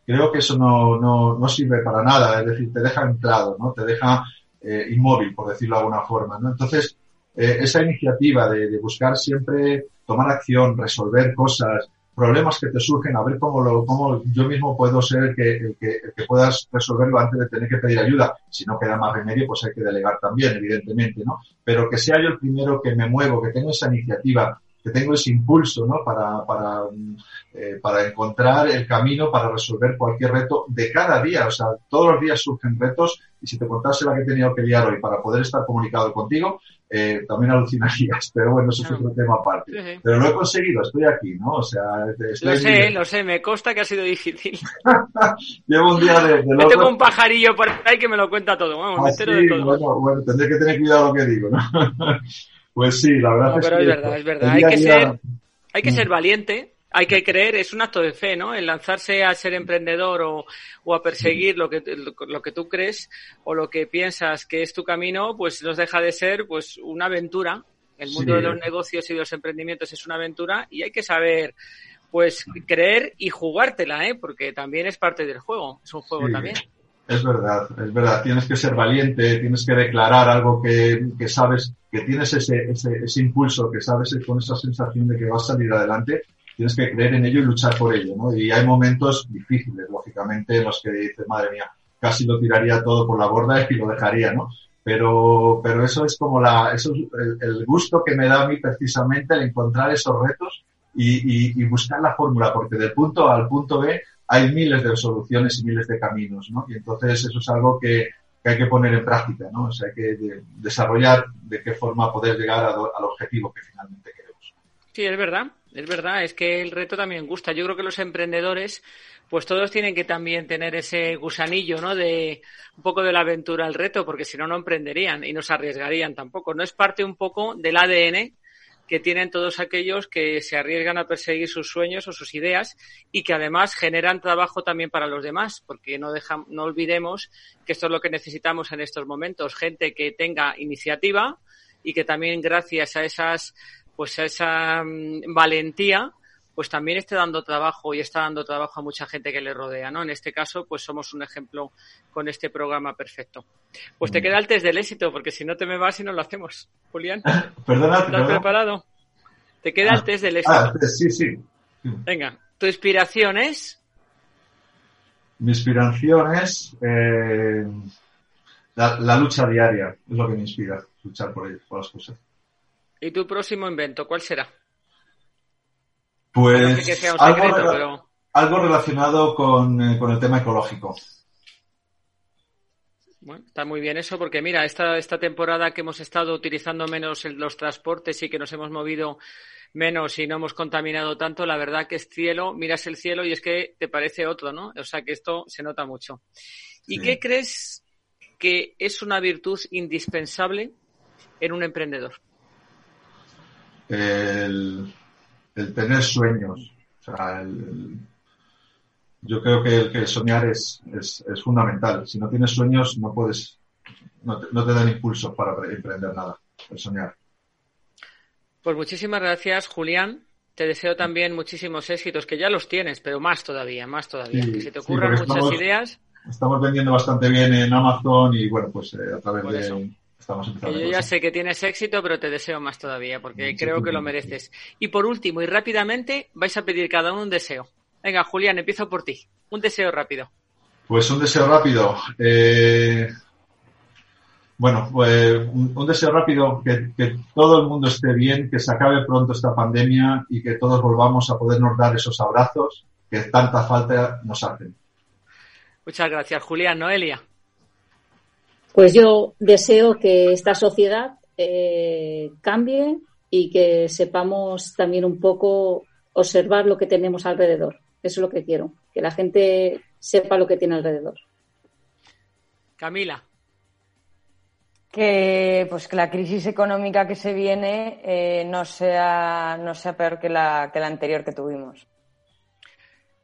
creo que eso no, no, no sirve para nada, es decir, te deja anclado, ¿no? Te deja eh, inmóvil, por decirlo de alguna forma, ¿no? Entonces, eh, esa iniciativa de, de, buscar siempre tomar acción, resolver cosas, problemas que te surgen, a ver cómo lo, cómo yo mismo puedo ser el que, el que, el que puedas resolverlo antes de tener que pedir ayuda. Si no queda más remedio, pues hay que delegar también, evidentemente, ¿no? Pero que sea yo el primero que me muevo, que tengo esa iniciativa, que tengo ese impulso, ¿no? Para, para, eh, para encontrar el camino para resolver cualquier reto de cada día. O sea, todos los días surgen retos y si te contase la que he tenido que liar hoy para poder estar comunicado contigo, eh, también alucinarías. Pero bueno, eso es otro tema aparte. Sí, sí. Pero lo he conseguido, estoy aquí, ¿no? O sea, estoy lo sé, lo sé, me consta que ha sido difícil. Llevo un día de, de Yo tengo un pajarillo por ahí que me lo cuenta todo. Vamos, ah, me entero sí, de todo. Bueno, bueno, tendré que tener cuidado lo que digo, ¿no? Pues sí, la verdad no, es pero que... es verdad, es verdad. Hay que, ser, hay que ser valiente, hay que creer, es un acto de fe, ¿no? El lanzarse a ser emprendedor o, o a perseguir lo que, lo, que tú crees o lo que piensas que es tu camino, pues nos deja de ser pues una aventura. El mundo Sí. de los negocios y de los emprendimientos es una aventura y hay que saber pues creer y jugártela, ¿eh? Porque también es parte del juego, es un juego Sí. también. Es verdad, es verdad. Tienes que ser valiente, tienes que declarar algo que, que sabes, que tienes ese, ese, ese impulso, que sabes con esa sensación de que vas a salir adelante. Tienes que creer en ello y luchar por ello, ¿no? Y hay momentos difíciles, lógicamente, en los que dices, madre mía, casi lo tiraría todo por la borda y lo dejaría, ¿no? Pero, pero eso es como la, eso es el, gusto que me da a mí precisamente el encontrar esos retos y, y, y buscar la fórmula, porque del punto A al punto B hay miles de soluciones y miles de caminos, ¿no? Y entonces eso es algo que, hay que poner en práctica, ¿no? O sea, hay que de, desarrollar de qué forma poder llegar al objetivo que finalmente queremos. Sí, es verdad, es verdad, es que el reto también gusta. Yo creo que los emprendedores, pues todos tienen que también tener ese gusanillo, ¿no? De un poco de la aventura al reto, porque si no, no emprenderían y no se arriesgarían tampoco. No es parte un poco del ADN que tienen todos aquellos que se arriesgan a perseguir sus sueños o sus ideas y que además generan trabajo también para los demás, porque no, deja, no olvidemos que esto es lo que necesitamos en estos momentos, gente que tenga iniciativa y que también gracias a esas pues a esa um, valentía pues también esté dando trabajo y está dando trabajo a mucha gente que le rodea, ¿no? En este caso, pues somos un ejemplo con este programa perfecto. Pues te queda el test del éxito, porque si no te me vas y no lo hacemos. Julián, Perdona, ¿lo has perdona. preparado? Te queda Ah, el test del éxito. Ah, sí, sí. Venga, tu inspiración es Mi inspiración es eh, la, la lucha diaria, es lo que me inspira, luchar por ello, por las cosas. y tu próximo invento, ¿cuál será? No sé Pues que sea un algo, secreto, rela- pero algo relacionado con, eh, con el tema ecológico. Bueno, está muy bien eso, porque mira, esta, esta temporada que hemos estado utilizando menos el- los transportes y que nos hemos movido menos y no hemos contaminado tanto, la verdad que es cielo, miras el cielo y es que te parece otro, ¿no? O sea que esto se nota mucho. ¿Y Sí. qué crees que es una virtud indispensable en un emprendedor? El, el tener sueños. O sea, el- el- yo creo que el que soñar es, es, es fundamental. Si no tienes sueños, no puedes, no te, no te dan impulso para pre- emprender nada. El soñar. Pues muchísimas gracias, Julián. Te deseo también muchísimos éxitos, que ya los tienes, pero más todavía, más todavía. Sí, que se te ocurran muchas estamos- ideas. Estamos vendiendo bastante bien en Amazon y bueno, pues eh, a través de estamos empezando. yo ya sé que tienes éxito, pero te deseo más todavía, porque Sí, creo que lo mereces. Y por último, y rápidamente, vais a pedir cada uno un deseo. Venga, Julián, empiezo por ti. Un deseo rápido. Pues un deseo rápido. Eh, bueno, pues un, un deseo rápido que, que todo el mundo esté bien, que se acabe pronto esta pandemia y que todos volvamos a podernos dar esos abrazos que tanta falta nos hacen. Muchas gracias, Julián. Noelia. Pues yo deseo que esta sociedad eh, cambie y que sepamos también un poco observar lo que tenemos alrededor. Eso es lo que quiero, que la gente sepa lo que tiene alrededor. Camila. que pues que la crisis económica que se viene eh, no sea no sea peor que la que la anterior que tuvimos.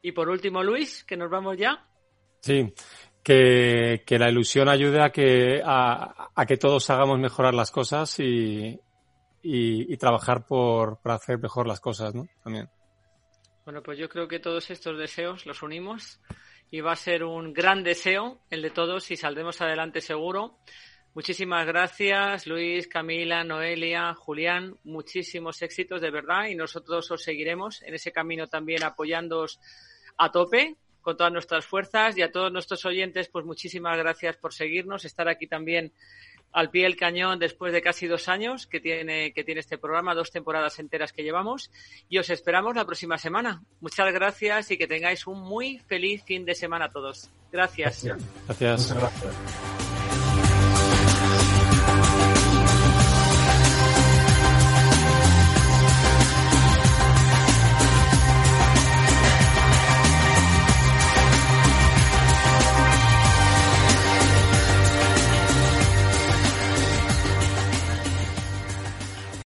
Y por último, Luis, que nos vamos ya. Sí, que, que la ilusión ayude a que, a, a que todos hagamos mejorar las cosas y, y, y trabajar por, por hacer mejor las cosas, ¿no? También. Bueno, pues yo creo que todos estos deseos los unimos y va a ser un gran deseo el de todos y saldremos adelante seguro. Muchísimas gracias, Luis, Camila, Noelia, Julián. Muchísimos éxitos, de verdad, y nosotros os seguiremos en ese camino también apoyándoos a tope con todas nuestras fuerzas y a todos nuestros oyentes, pues muchísimas gracias por seguirnos, estar aquí también al pie del cañón después de casi dos años que tiene, que tiene este programa, dos temporadas enteras que llevamos. Y os esperamos la próxima semana. Muchas gracias y que tengáis un muy feliz fin de semana a todos. Gracias. Gracias. gracias.